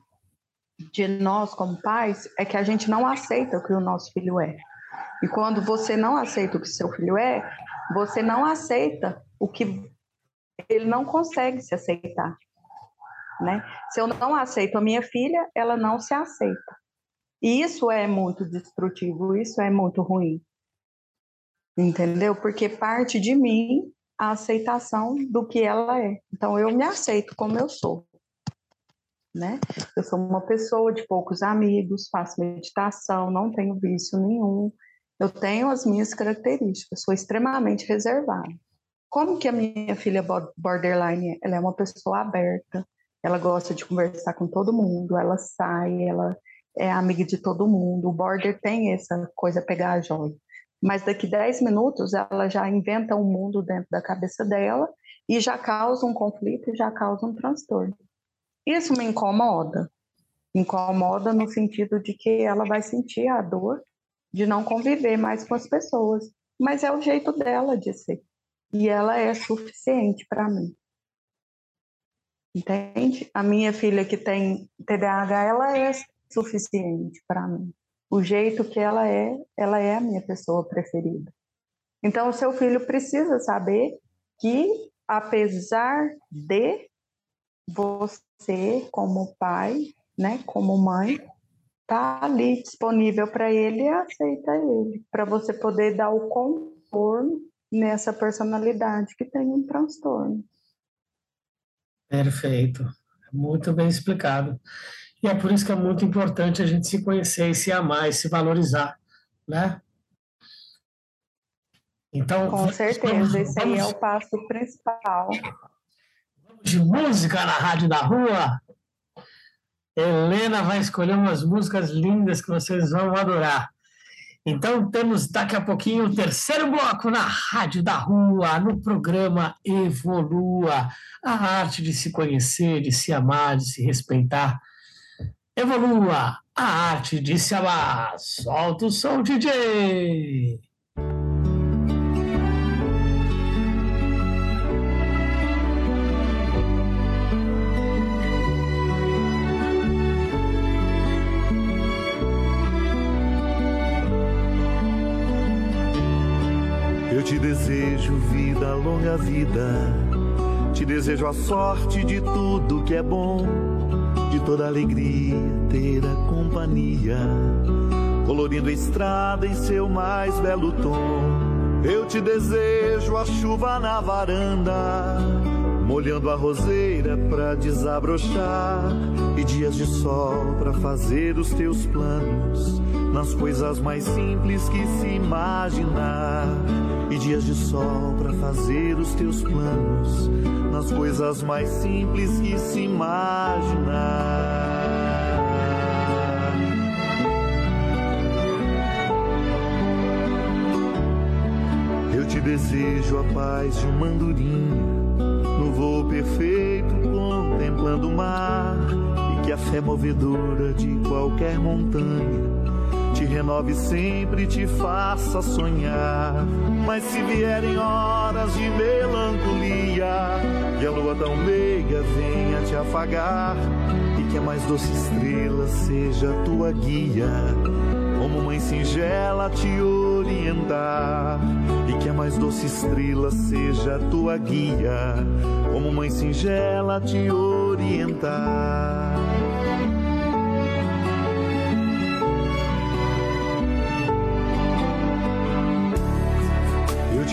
de nós, como pais, é que a gente não aceita o que o nosso filho é. E quando você não aceita o que seu filho é, você não aceita o que ele não consegue se aceitar. Né? Se eu não aceito a minha filha, ela não se aceita. E isso é muito destrutivo, isso é muito ruim. Entendeu? Porque parte de mim a aceitação do que ela é. Então eu me aceito como eu sou. Né? Eu sou uma pessoa de poucos amigos, faço meditação, não tenho vício nenhum, eu tenho as minhas características, sou extremamente reservada. Como que a minha filha borderline é? Ela é uma pessoa aberta, ela gosta de conversar com todo mundo, ela sai, ela é amiga de todo mundo. O border tem essa coisa pegar a joia. Mas daqui 10 minutos ela já inventa um mundo dentro da cabeça dela e já causa um conflito e já causa um transtorno. Isso me incomoda. Incomoda no sentido de que ela vai sentir a dor de não conviver mais com as pessoas. Mas é o jeito dela de ser. E ela é suficiente para mim. Entende? A minha filha que tem TDAH, ela é suficiente para mim. O jeito que ela é, ela é a minha pessoa preferida. Então, o seu filho precisa saber que, apesar de você, como pai, né, como mãe, tá ali disponível para ele e aceita ele, para você poder dar o contorno nessa personalidade que tem um transtorno. Perfeito, muito bem explicado. E é por isso que é muito importante a gente se conhecer e se amar e se valorizar, né? Então, com certeza, vamos, esse aí é o passo principal. De música na Rádio da Rua. Helena vai escolher umas músicas lindas que vocês vão adorar. Então, temos daqui a pouquinho o terceiro bloco na Rádio da Rua, no programa Evolua a arte de se conhecer, de se amar, de se respeitar. Evolua a arte de se amar. Solta o som, DJ! Desejo vida, longa vida. Te desejo a sorte de tudo que é bom, de toda alegria ter a companhia, colorindo a estrada em seu mais belo tom. Eu te desejo a chuva na varanda, molhando a roseira pra desabrochar, e dias de sol pra fazer os teus planos, nas coisas mais simples que se imaginar e dias de sol para fazer os teus planos nas coisas mais simples que se imaginar. Eu te desejo a paz de uma andorinha no voo perfeito contemplando o mar e que a fé movedora de qualquer montanha te renove sempre, te faça sonhar. Mas se vierem horas de melancolia, e a lua tão meiga venha te afagar, e que a mais doce estrela seja tua guia, como mãe singela te orientar, e que a mais doce estrela seja tua guia, como mãe singela te orientar.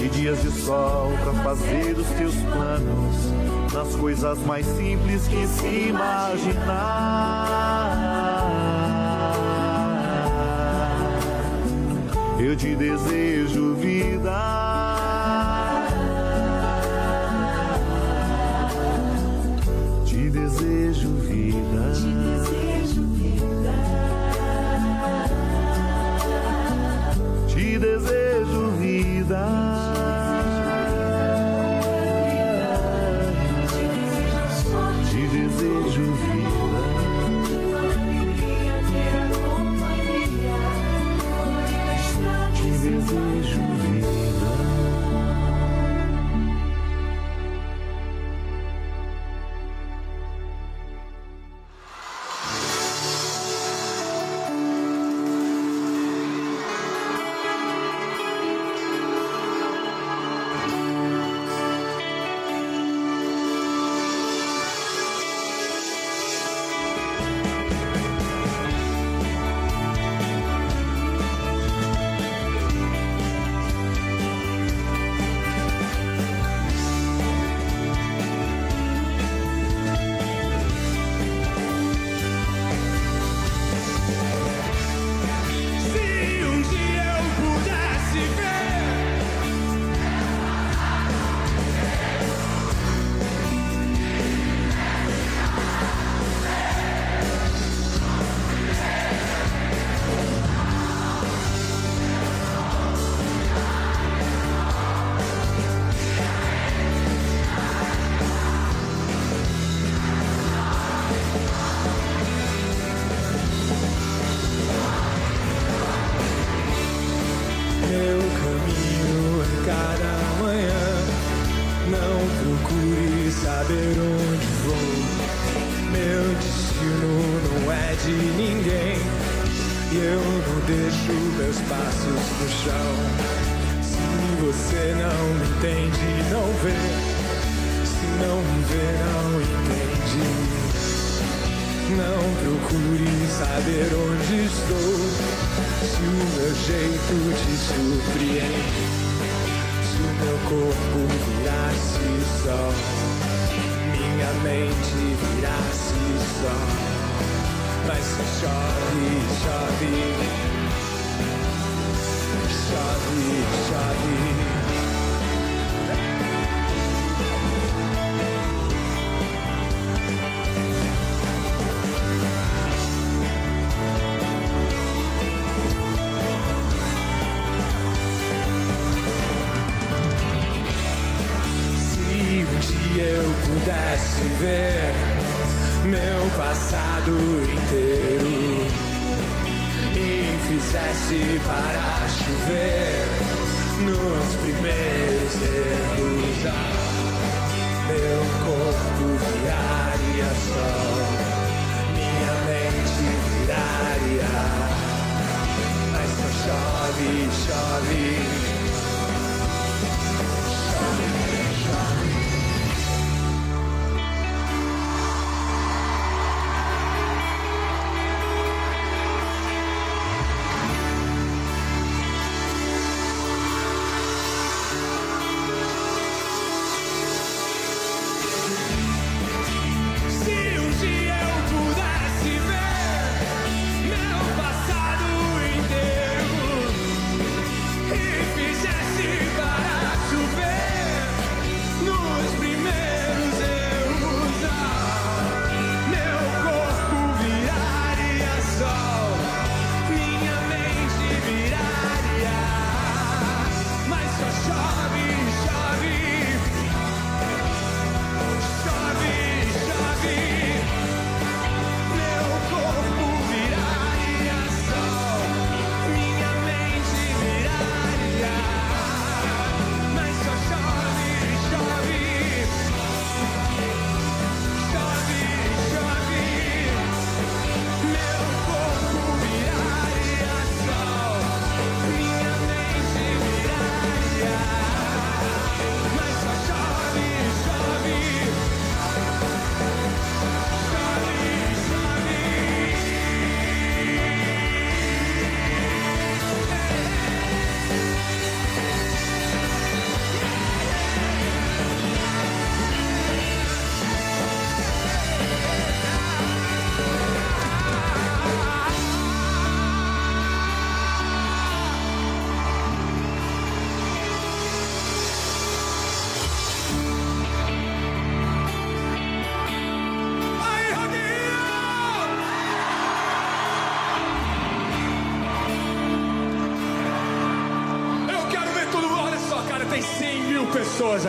e dias de sol para fazer os teus planos nas coisas mais simples que se imaginar. Eu te desejo vida. Te desejo vida.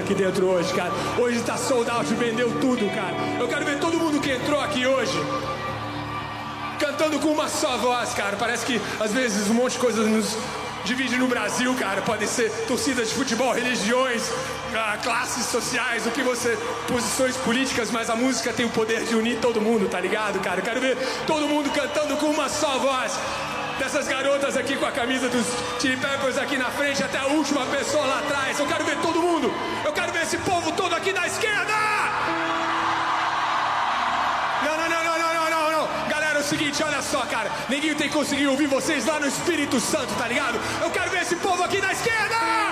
Aqui dentro hoje, cara. Hoje tá sold out, vendeu tudo, cara. Eu quero ver todo mundo que entrou aqui hoje cantando com uma só voz, cara. Parece que às vezes um monte de coisas nos divide no Brasil, cara. Podem ser torcidas de futebol, religiões, ah, classes sociais, o que você. posições políticas, mas a música tem o poder de unir todo mundo, tá ligado, cara? Eu quero ver todo mundo cantando com uma só voz dessas garotas aqui com a camisa dos Chili Peppers aqui na frente até a última pessoa lá atrás. Eu quero ver todo mundo. Esse povo todo aqui da esquerda. Não, não, não, não, não, não, não. Galera, é o seguinte, olha só, cara. Ninguém tem conseguido ouvir vocês lá no Espírito Santo, tá ligado? Eu quero ver esse povo aqui da esquerda.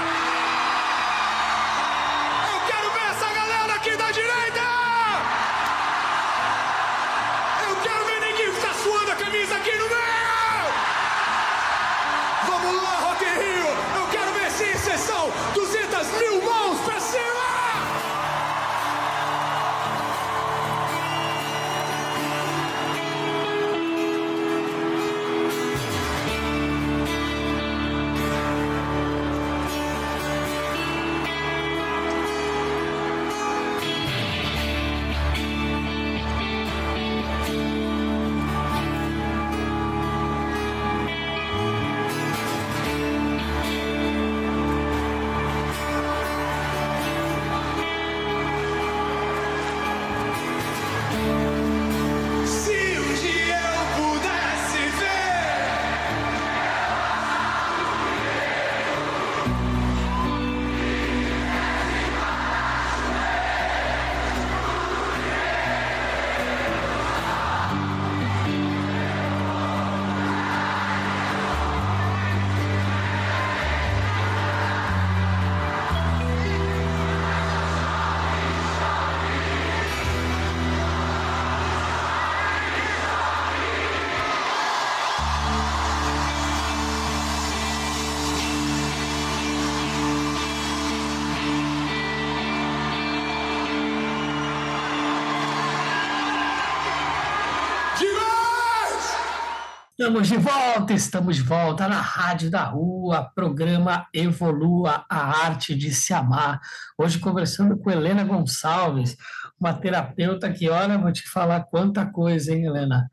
Estamos de volta, estamos de volta na Rádio da Rua, programa Evolua a Arte de Se Amar. Hoje conversando com Helena Gonçalves, uma terapeuta que, olha, vou te falar quanta coisa, hein, Helena?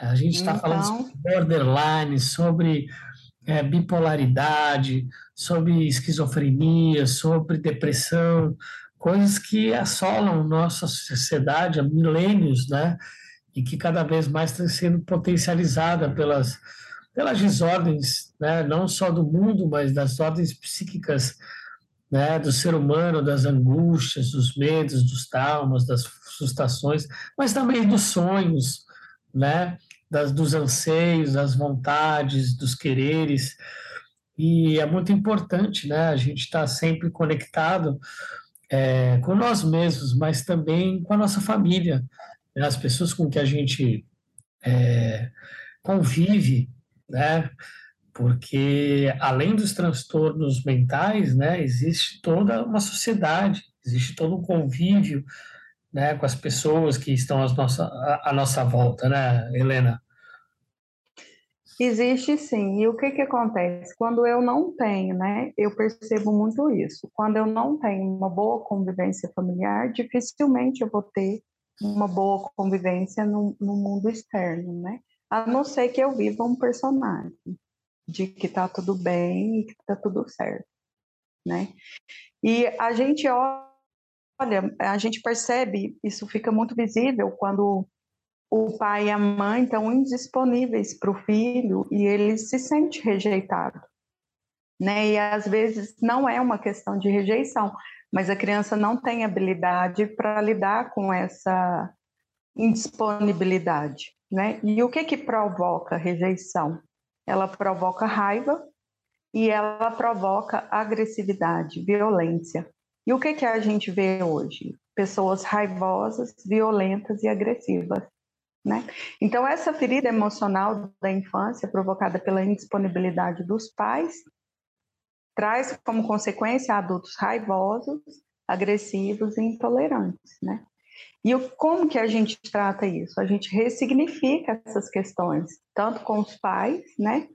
A gente está então... falando sobre borderline, sobre é, bipolaridade, sobre esquizofrenia, sobre depressão, coisas que assolam nossa sociedade há milênios, né? E que cada vez mais está sendo potencializada pelas, pelas desordens, né, não só do mundo, mas das ordens psíquicas né, do ser humano, das angústias, dos medos, dos traumas, das frustrações, mas também dos sonhos, né, das, dos anseios, das vontades, dos quereres. E é muito importante né, a gente estar tá sempre conectado é, com nós mesmos, mas também com a nossa família, né, as pessoas com que a gente é, convive, né? Porque além dos transtornos mentais, né, existe toda uma sociedade, existe todo um convívio, né, com as pessoas que estão à nossa, à, à nossa volta, né, Helena? Existe sim. E o que, que acontece? Quando eu não tenho, né? Eu percebo muito isso. Quando eu não tenho uma boa convivência familiar, dificilmente eu vou ter uma boa convivência no, no mundo externo, né? A não ser que eu viva um personagem de que tá tudo bem e que tá tudo certo, né? E a gente olha, a gente percebe, isso fica muito visível quando o pai e a mãe estão indisponíveis para o filho e ele se sente rejeitado, né? E às vezes não é uma questão de rejeição, mas a criança não tem habilidade para lidar com essa indisponibilidade, né? E o que que provoca rejeição? Ela provoca raiva e ela provoca agressividade, violência. E o que que a gente vê hoje? Pessoas raivosas, violentas e agressivas, né? Então essa ferida emocional da infância provocada pela indisponibilidade dos pais traz como consequência adultos raivosos, agressivos e intolerantes, né? E o, como que a gente trata isso? A gente ressignifica essas questões, tanto com os pais, né?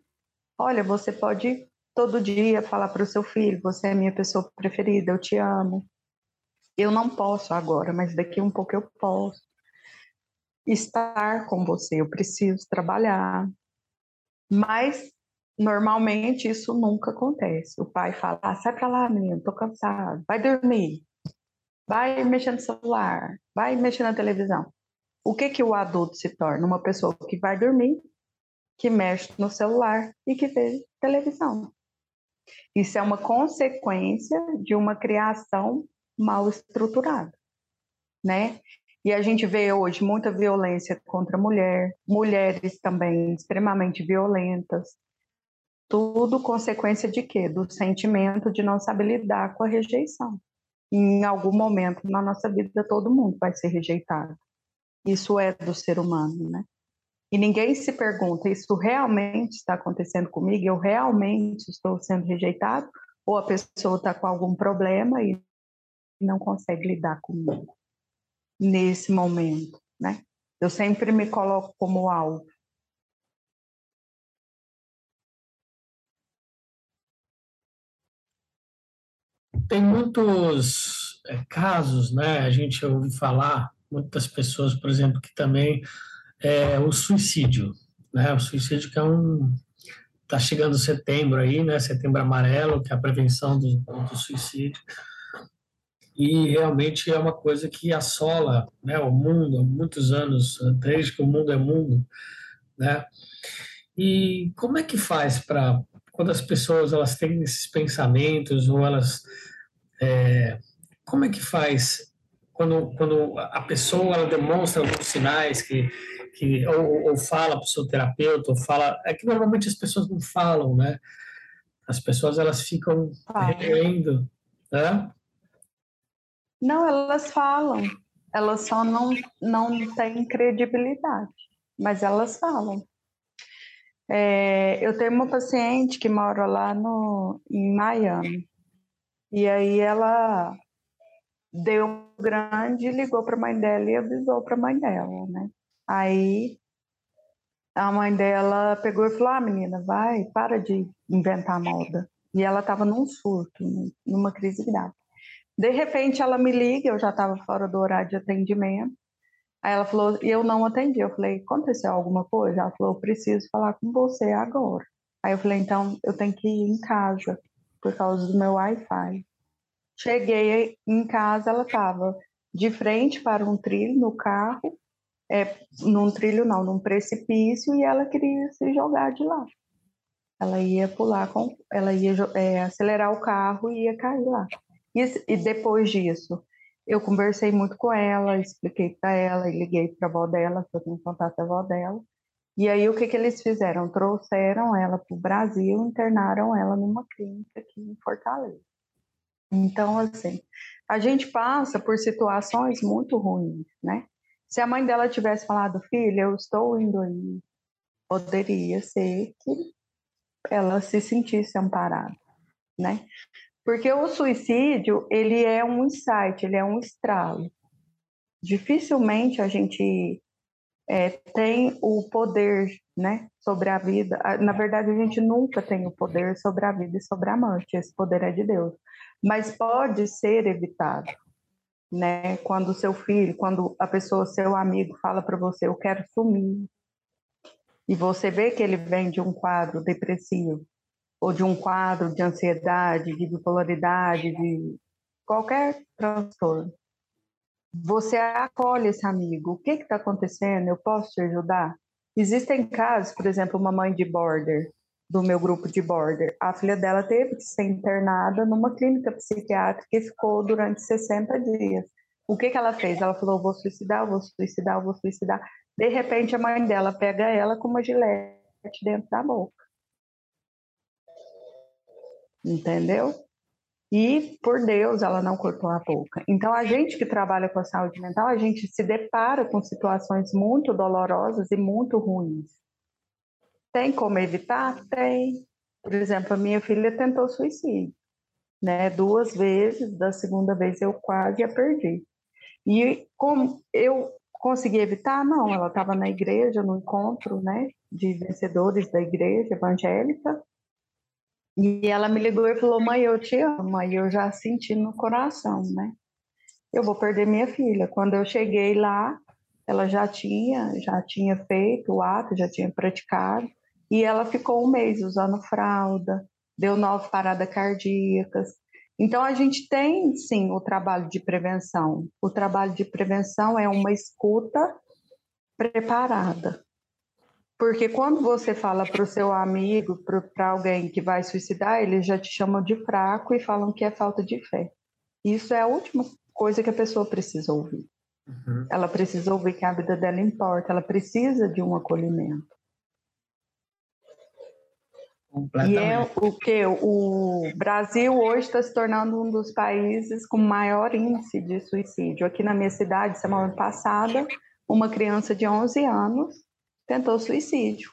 Olha, você pode todo dia falar para o seu filho: você é minha pessoa preferida, eu te amo. Eu não posso agora, mas daqui um pouco eu posso. Estar com você, eu preciso trabalhar. Mas Normalmente isso nunca acontece. O pai fala: ah, sai para lá, menino, tô cansado, vai dormir, vai mexer no celular, vai mexer na televisão. O que que o adulto se torna? Uma pessoa que vai dormir, que mexe no celular e que vê televisão. Isso é uma consequência de uma criação mal estruturada, né? E a gente vê hoje muita violência contra a mulher, mulheres também extremamente violentas, tudo consequência de quê? Do sentimento de não saber lidar com a rejeição. Em algum momento na nossa vida, todo mundo vai ser rejeitado. Isso é do ser humano, né? E ninguém se pergunta: isso realmente está acontecendo comigo? Eu realmente estou sendo rejeitado? Ou a pessoa está com algum problema e não consegue lidar comigo nesse momento, né? Eu sempre me coloco como alvo. Tem muitos é, casos, né? A gente ouve falar, muitas pessoas, por exemplo, que também é o suicídio, né? O suicídio que é um está chegando setembro aí, né? Setembro amarelo, que é a prevenção do, do suicídio e realmente é uma coisa que assola né, o mundo há muitos anos, desde que o mundo é mundo, né? E como é que faz para quando as pessoas elas têm esses pensamentos ou elas é, como é que faz quando, quando a pessoa ela demonstra alguns sinais que, que ou, ou fala para o seu terapeuta, ou fala. É que normalmente as pessoas não falam, né? As pessoas elas ficam ah. remoendo, né? Não, elas falam. Elas só não, não têm credibilidade, mas elas falam. É, eu tenho uma paciente que mora lá no, em Miami. E aí ela deu grande, ligou para a mãe dela e avisou para a mãe dela, né? Aí a mãe dela pegou e falou: Ah, menina, vai, para de inventar moda. E ela estava num surto, numa crise grave. De repente, ela me liga, eu já estava fora do horário de atendimento. Aí ela falou, e eu não atendi. Eu falei, aconteceu alguma coisa? Ela falou, preciso falar com você agora. Aí eu falei, então eu tenho que ir em casa, por causa do meu Wi-Fi. Cheguei em casa, ela estava de frente para um trilho no carro, é, num trilho não, num precipício, e ela queria se jogar de lá. Ela ia pular, com, ela ia é, acelerar o carro e ia cair lá. E, e depois disso, eu conversei muito com ela, expliquei para ela, e liguei para a avó dela, que eu tenho contato a avó dela. E aí o que, que eles fizeram? Trouxeram ela para o Brasil, internaram ela numa clínica aqui em Fortaleza. Então, assim, a gente passa por situações muito ruins, né? Se a mãe dela tivesse falado, filha, eu estou indo aí, poderia ser que ela se sentisse amparada, né? Porque o suicídio, ele é um insight, ele é um estralo. Dificilmente a gente é, tem o poder né, sobre a vida. Na verdade, a gente nunca tem o poder sobre a vida e sobre a morte. Esse poder é de Deus. Mas pode ser evitado. Né? Quando o seu filho, quando a pessoa, seu amigo, fala para você, eu quero sumir, e você vê que ele vem de um quadro depressivo, ou de um quadro de ansiedade, de bipolaridade, de qualquer transtorno. Você acolhe esse amigo. O que está acontecendo? Eu posso te ajudar? Existem casos, por exemplo, uma mãe de border, do meu grupo de border, a filha dela teve que ser internada numa clínica psiquiátrica e ficou durante 60 dias. O que, que ela fez? Ela falou: vou suicidar, vou suicidar, vou suicidar. De repente, a mãe dela pega ela com uma gilete dentro da boca entendeu? E, por Deus, ela não cortou a boca. Então, a gente que trabalha com a saúde mental, a gente se depara com situações muito dolorosas e muito ruins. Tem como evitar? Tem. Por exemplo, a minha filha tentou suicídio, né? Duas vezes, da segunda vez eu quase a perdi. E como eu consegui evitar? Não, ela estava na igreja, no encontro, né, de vencedores da igreja evangélica, e ela me ligou e falou: Mãe, eu te amo. Aí eu já senti no coração, né? Eu vou perder minha filha. Quando eu cheguei lá, ela já tinha, já tinha feito o ato, já tinha praticado. E ela ficou um mês usando fralda, deu nove paradas cardíacas. Então, a gente tem, sim, o trabalho de prevenção. O trabalho de prevenção é uma escuta preparada. Porque quando você fala para o seu amigo, para alguém que vai suicidar, eles já te chamam de fraco e falam que é falta de fé. Isso é a última coisa que a pessoa precisa ouvir. Uhum. Ela precisa ouvir que a vida dela importa, ela precisa de um acolhimento. E é o que o Brasil hoje está se tornando um dos países com maior índice de suicídio. Aqui na minha cidade, semana passada, uma criança de 11 anos tentou suicídio.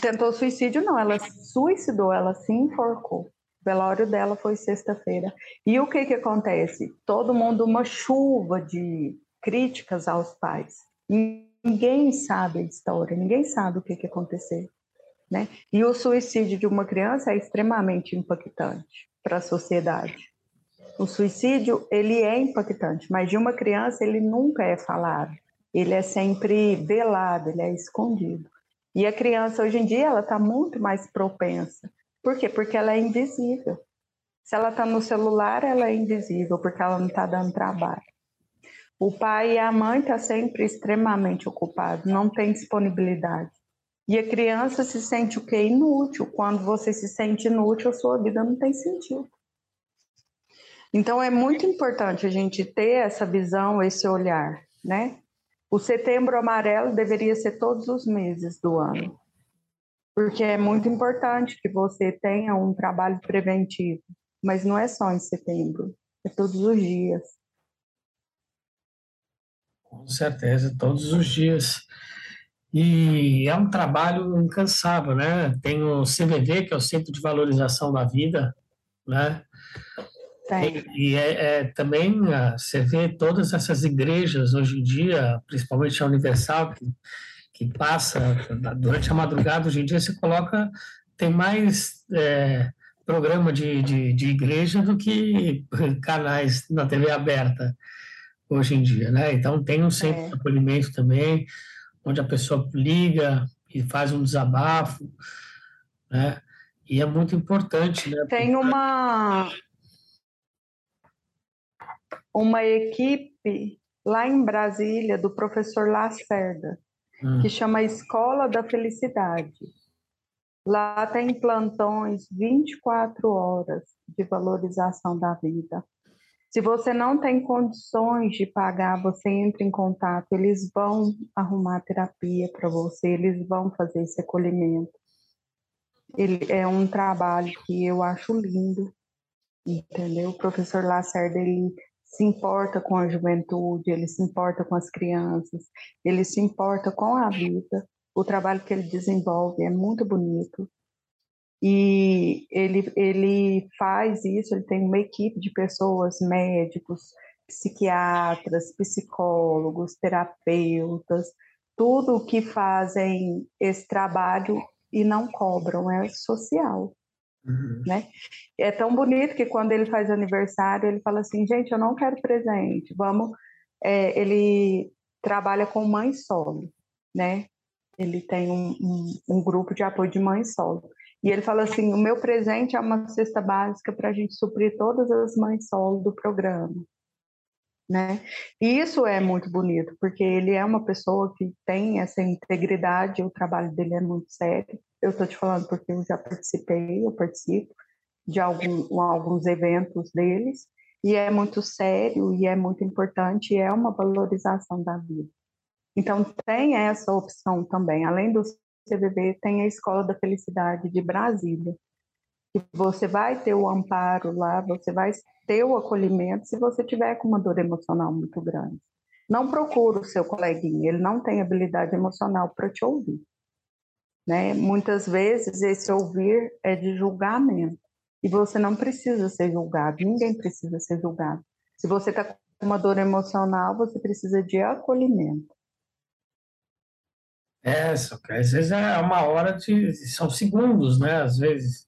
Tentou suicídio, não, ela suicidou, ela se enforcou. O velório dela foi sexta-feira. E o que, que acontece? Todo mundo, uma chuva de críticas aos pais. Ninguém sabe a história, ninguém sabe o que, que aconteceu. Né? E o suicídio de uma criança é extremamente impactante para a sociedade. O suicídio, ele é impactante, mas de uma criança ele nunca é falado ele é sempre velado, ele é escondido. E a criança hoje em dia ela está muito mais propensa. Por quê? Porque ela é invisível. Se ela está no celular, ela é invisível porque ela não está dando trabalho. O pai e a mãe estão tá sempre extremamente ocupados, não tem disponibilidade. E a criança se sente o quê? Inútil. Quando você se sente inútil, a sua vida não tem sentido. Então é muito importante a gente ter essa visão, esse olhar, né? O setembro amarelo deveria ser todos os meses do ano, porque é muito importante que você tenha um trabalho preventivo, mas não é só em setembro, é todos os dias. Com certeza, todos os dias. E é um trabalho incansável, né? Tem o CVV, que é o Centro de Valorização da Vida, né? Tem. E, é, é, também ah, você vê todas essas igrejas hoje em dia, principalmente a Universal, que, que passa durante a madrugada, hoje em dia você coloca, tem mais é, programa de, de, de, igreja do que canais na TV aberta hoje em dia, né? Então tem um centro é. de acolhimento também, onde a pessoa liga e faz um desabafo, né? E é muito importante, né? Tem uma uma equipe lá em Brasília do professor Lacerda, hum. que chama Escola da Felicidade. Lá tem plantões 24 horas de valorização da vida. Se você não tem condições de pagar, você entra em contato, eles vão arrumar terapia para você, eles vão fazer esse acolhimento. Ele é um trabalho que eu acho lindo, entendeu? O professor Lacerda, ele se importa com a juventude, ele se importa com as crianças, ele se importa com a vida. O trabalho que ele desenvolve é muito bonito. E ele, ele faz isso, ele tem uma equipe de pessoas, médicos, psiquiatras, psicólogos, terapeutas, tudo que fazem esse trabalho e não cobram, é social. Uhum. Né? É tão bonito que quando ele faz aniversário, ele fala assim, gente, eu não quero presente, vamos... É, ele trabalha com mãe solo, né? Ele tem um, um, um, grupo de apoio de mãe solo. E ele fala assim, o meu presente é uma cesta básica para a gente suprir todas as mães solo do programa. Né? E isso é muito bonito, porque ele é uma pessoa que tem essa integridade, o trabalho dele é muito sério. Eu estou te falando porque eu já participei, eu participo de algum, alguns eventos deles, e é muito sério, e é muito importante, e é uma valorização da vida. Então, tem essa opção também. Além do CVV, tem a Escola da Felicidade de Brasília, que você vai ter o amparo lá, você vai ter o acolhimento se você tiver com uma dor emocional muito grande. Não procure o seu coleguinha, ele não tem habilidade emocional para te ouvir. Né? Muitas vezes esse ouvir é de julgamento. E você não precisa ser julgado, ninguém precisa ser julgado. Se você está com uma dor emocional, você precisa de acolhimento. É, só que às vezes é uma hora de. são segundos, né? Às vezes.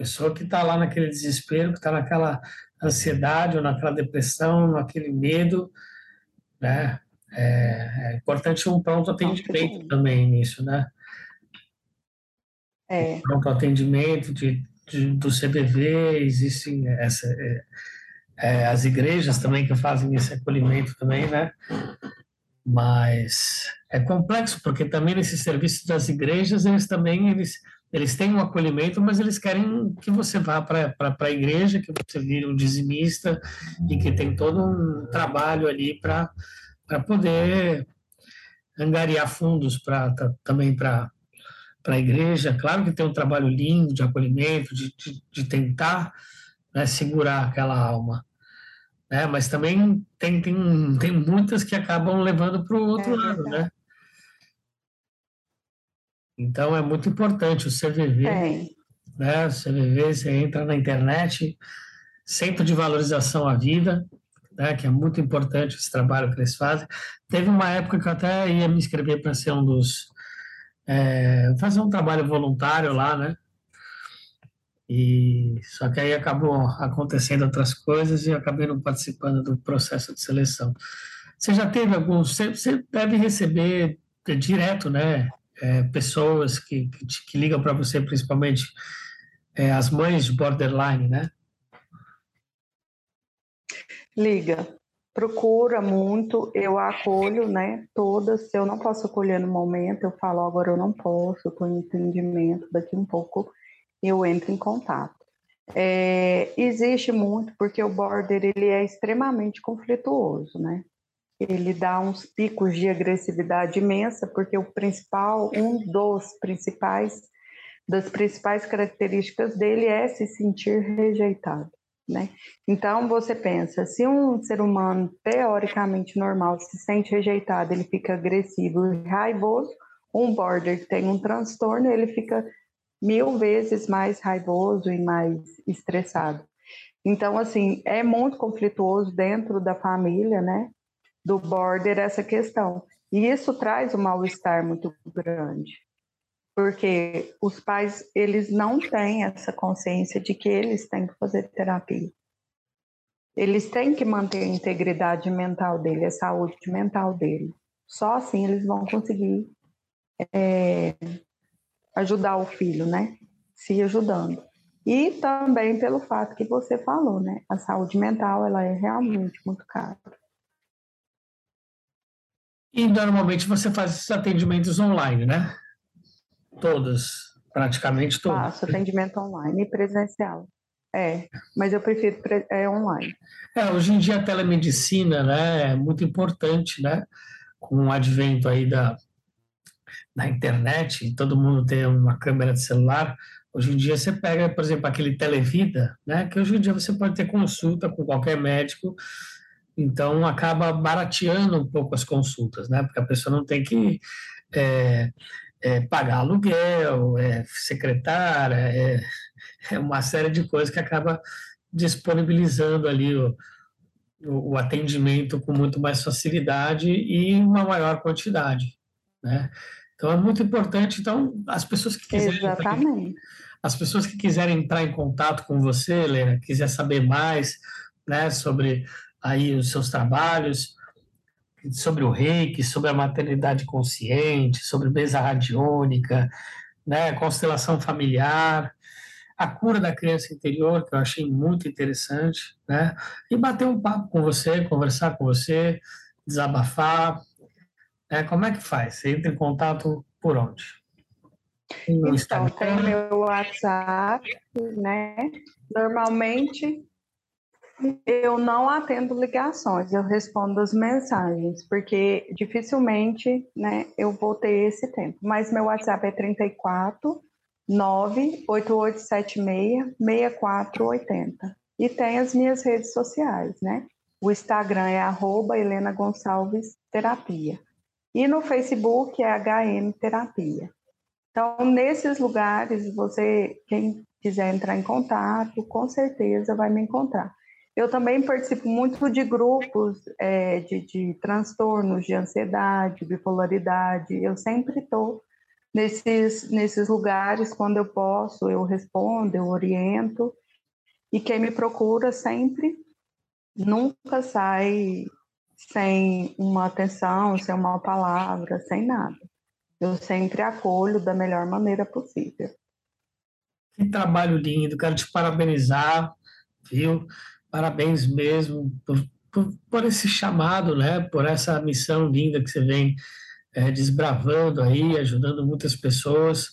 Pessoa que está lá naquele desespero, que está naquela ansiedade ou naquela depressão, naquele medo, né? É, é importante um pronto atendimento também nisso, né? É. Pronto atendimento de, de, do CBV, existem essa, é, é, as igrejas também que fazem esse acolhimento também, né? Mas é complexo, porque também nesses serviços das igrejas, eles também eles, eles têm um acolhimento, mas eles querem que você vá para a igreja, que você vire um dizimista e que tem todo um trabalho ali para poder angariar fundos para também para para a igreja. Claro que tem um trabalho lindo de acolhimento, de, de, de tentar né, segurar aquela alma. Né? Mas também tem, tem, tem muitas que acabam levando para o outro é lado, né? Então é muito importante o CVV. É. Né? O CVV, você entra na internet, Centro de Valorização à Vida, né? que é muito importante esse trabalho que eles fazem. Teve uma época que eu até ia me inscrever para ser um dos é, fazer um trabalho voluntário lá, né? E só que aí acabou acontecendo outras coisas e eu acabei não participando do processo de seleção. Você já teve algum? Você, você deve receber direto, né? É, pessoas que, que, que ligam para você, principalmente é, as mães de borderline, né? Liga, procura muito, eu acolho, né, todas, se eu não posso acolher no momento, eu falo, agora eu não posso, em entendimento, daqui um pouco eu entro em contato. É, existe muito, porque o border, ele é extremamente conflituoso, né, ele dá uns picos de agressividade imensa, porque o principal, um dos principais, das principais características dele é se sentir rejeitado. Né? Então você pensa, se um ser humano teoricamente normal se sente rejeitado, ele fica agressivo e raivoso, um border que tem um transtorno, ele fica mil vezes mais raivoso e mais estressado. Então, assim, é muito conflituoso dentro da família, né, do border essa questão. E isso traz um mal-estar muito grande, porque os pais eles não têm essa consciência de que eles têm que fazer terapia. Eles têm que manter a integridade mental dele, a saúde mental dele. Só assim eles vão conseguir é, ajudar o filho, né? Se ajudando. E também pelo fato que você falou, né? A saúde mental, ela é realmente muito cara. E normalmente você faz esses atendimentos online, né? Todos, praticamente todos. Faço atendimento online e presencial. É, mas eu prefiro é, online. É, hoje em dia a telemedicina, né, é muito importante, né? Com o advento aí da, da internet, todo mundo tem uma câmera de celular, Hoje em dia você pega, por exemplo, aquele Televida, né, que hoje em dia você pode ter consulta com qualquer médico, então acaba barateando um pouco as consultas, né, porque a pessoa não tem que é, é, pagar aluguel, é, secretária, é, é, uma série de coisas que acaba disponibilizando ali o, o, o atendimento com muito mais facilidade e uma maior quantidade, né? Então é muito importante. Então as pessoas que quiserem Exatamente. as pessoas que quiserem entrar em contato com você, Helena, quiser saber mais, né, sobre aí os seus trabalhos, sobre o reiki, sobre a maternidade consciente, sobre mesa radiônica, né, constelação familiar, a cura da criança interior, que eu achei muito interessante, né, e bater um papo com você, conversar com você, desabafar, é, como é que faz? Você entra em contato por onde? No então, Instagram? tem meu WhatsApp, né? Normalmente eu não atendo ligações, eu respondo as mensagens, porque dificilmente, né, eu vou ter esse tempo. Mas meu WhatsApp é 34 98876 6480. E tem as minhas redes sociais, né? O Instagram é arroba Helena Gonçalves Terapia. E no Facebook é HM Terapia. Então, nesses lugares, você, quem quiser entrar em contato, com certeza vai me encontrar. Eu também participo muito de grupos é, de, de transtornos de ansiedade, bipolaridade. Eu sempre estou nesses, nesses lugares, quando eu posso, eu respondo, eu oriento. E quem me procura sempre nunca sai sem uma atenção, sem uma palavra, sem nada. Eu sempre acolho da melhor maneira possível. Que trabalho lindo, quero te parabenizar, viu? Parabéns mesmo por, por, por esse chamado, né? Por essa missão linda que você vem é, desbravando aí, ajudando muitas pessoas.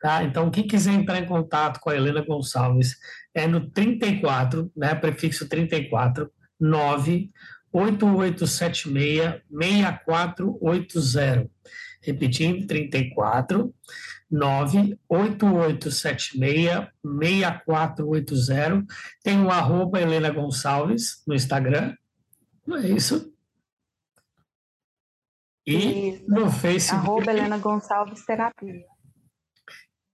Tá? Então, quem quiser entrar em contato com a Helena Gonçalves é no 34, né? Prefixo 34 9 8876-6480. Repetindo, 34 98876-6480. Tem o arroba Helena Gonçalves no Instagram, não é isso? E isso. no Facebook. Arroba Helena Gonçalves Terapia.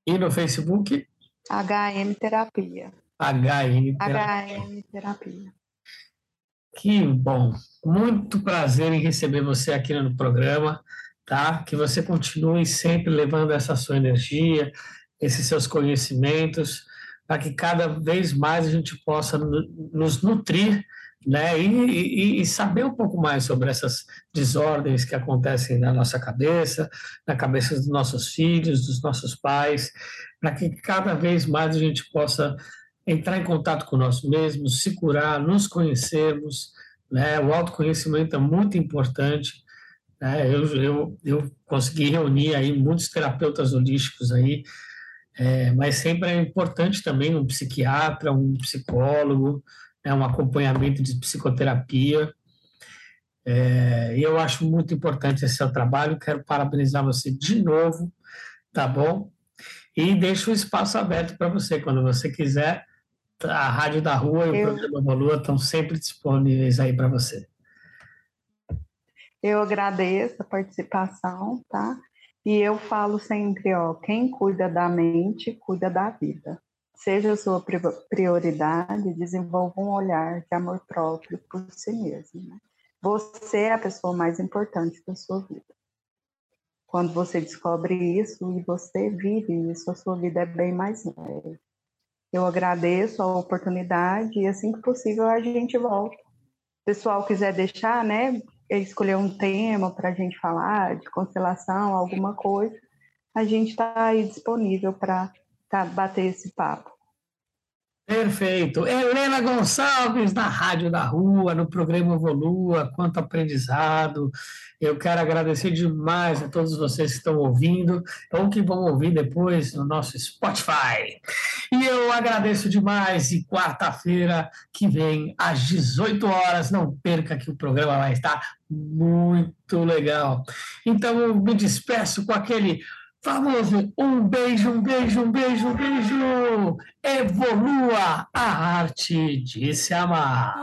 E no Facebook? HM Terapia. HM Terapia. HM Terapia. Que bom. Muito prazer em receber você aqui no programa, tá? Que você continue sempre levando essa sua energia, esses seus conhecimentos, para que cada vez mais a gente possa nos nutrir, né? E, e, e, saber um pouco mais sobre essas desordens que acontecem na nossa cabeça, na cabeça dos nossos filhos, dos nossos pais, para que cada vez mais a gente possa entrar em contato com nós mesmos, se curar, nos conhecermos, né? O autoconhecimento é muito importante. Né? Eu, eu, eu consegui reunir aí muitos terapeutas holísticos aí, é, mas sempre é importante também um psiquiatra, um psicólogo, né? um acompanhamento de psicoterapia. É, eu acho muito importante esse seu trabalho. Quero parabenizar você de novo, tá bom? E deixo o espaço aberto para você quando você quiser a Rádio da Rua e eu... o programa Evolua estão sempre disponíveis aí para você. Eu agradeço a participação, tá? E eu falo sempre, ó, quem cuida da mente, cuida da vida. Seja a sua prioridade, desenvolva um olhar de amor próprio por si mesmo. Né? você é a pessoa mais importante da sua vida. Quando você descobre isso e você vive isso, a sua vida é bem mais leve. Eu agradeço a oportunidade e assim que possível a gente volta. O pessoal quiser deixar, né, escolher um tema para a gente falar de constelação, alguma coisa, a gente está aí disponível para tá, bater esse papo. Perfeito. Helena Gonçalves, na Rádio da Rua, no programa Evolua, quanto aprendizado. Eu quero agradecer demais a todos vocês que estão ouvindo ou que vão ouvir depois no nosso Spotify. E eu agradeço demais. E quarta-feira que vem, às 18 horas, não perca que o programa vai estar muito legal. Então, eu me despeço com aquele famoso um beijo, um beijo, um beijo, um beijo. Evolua a arte de se amar.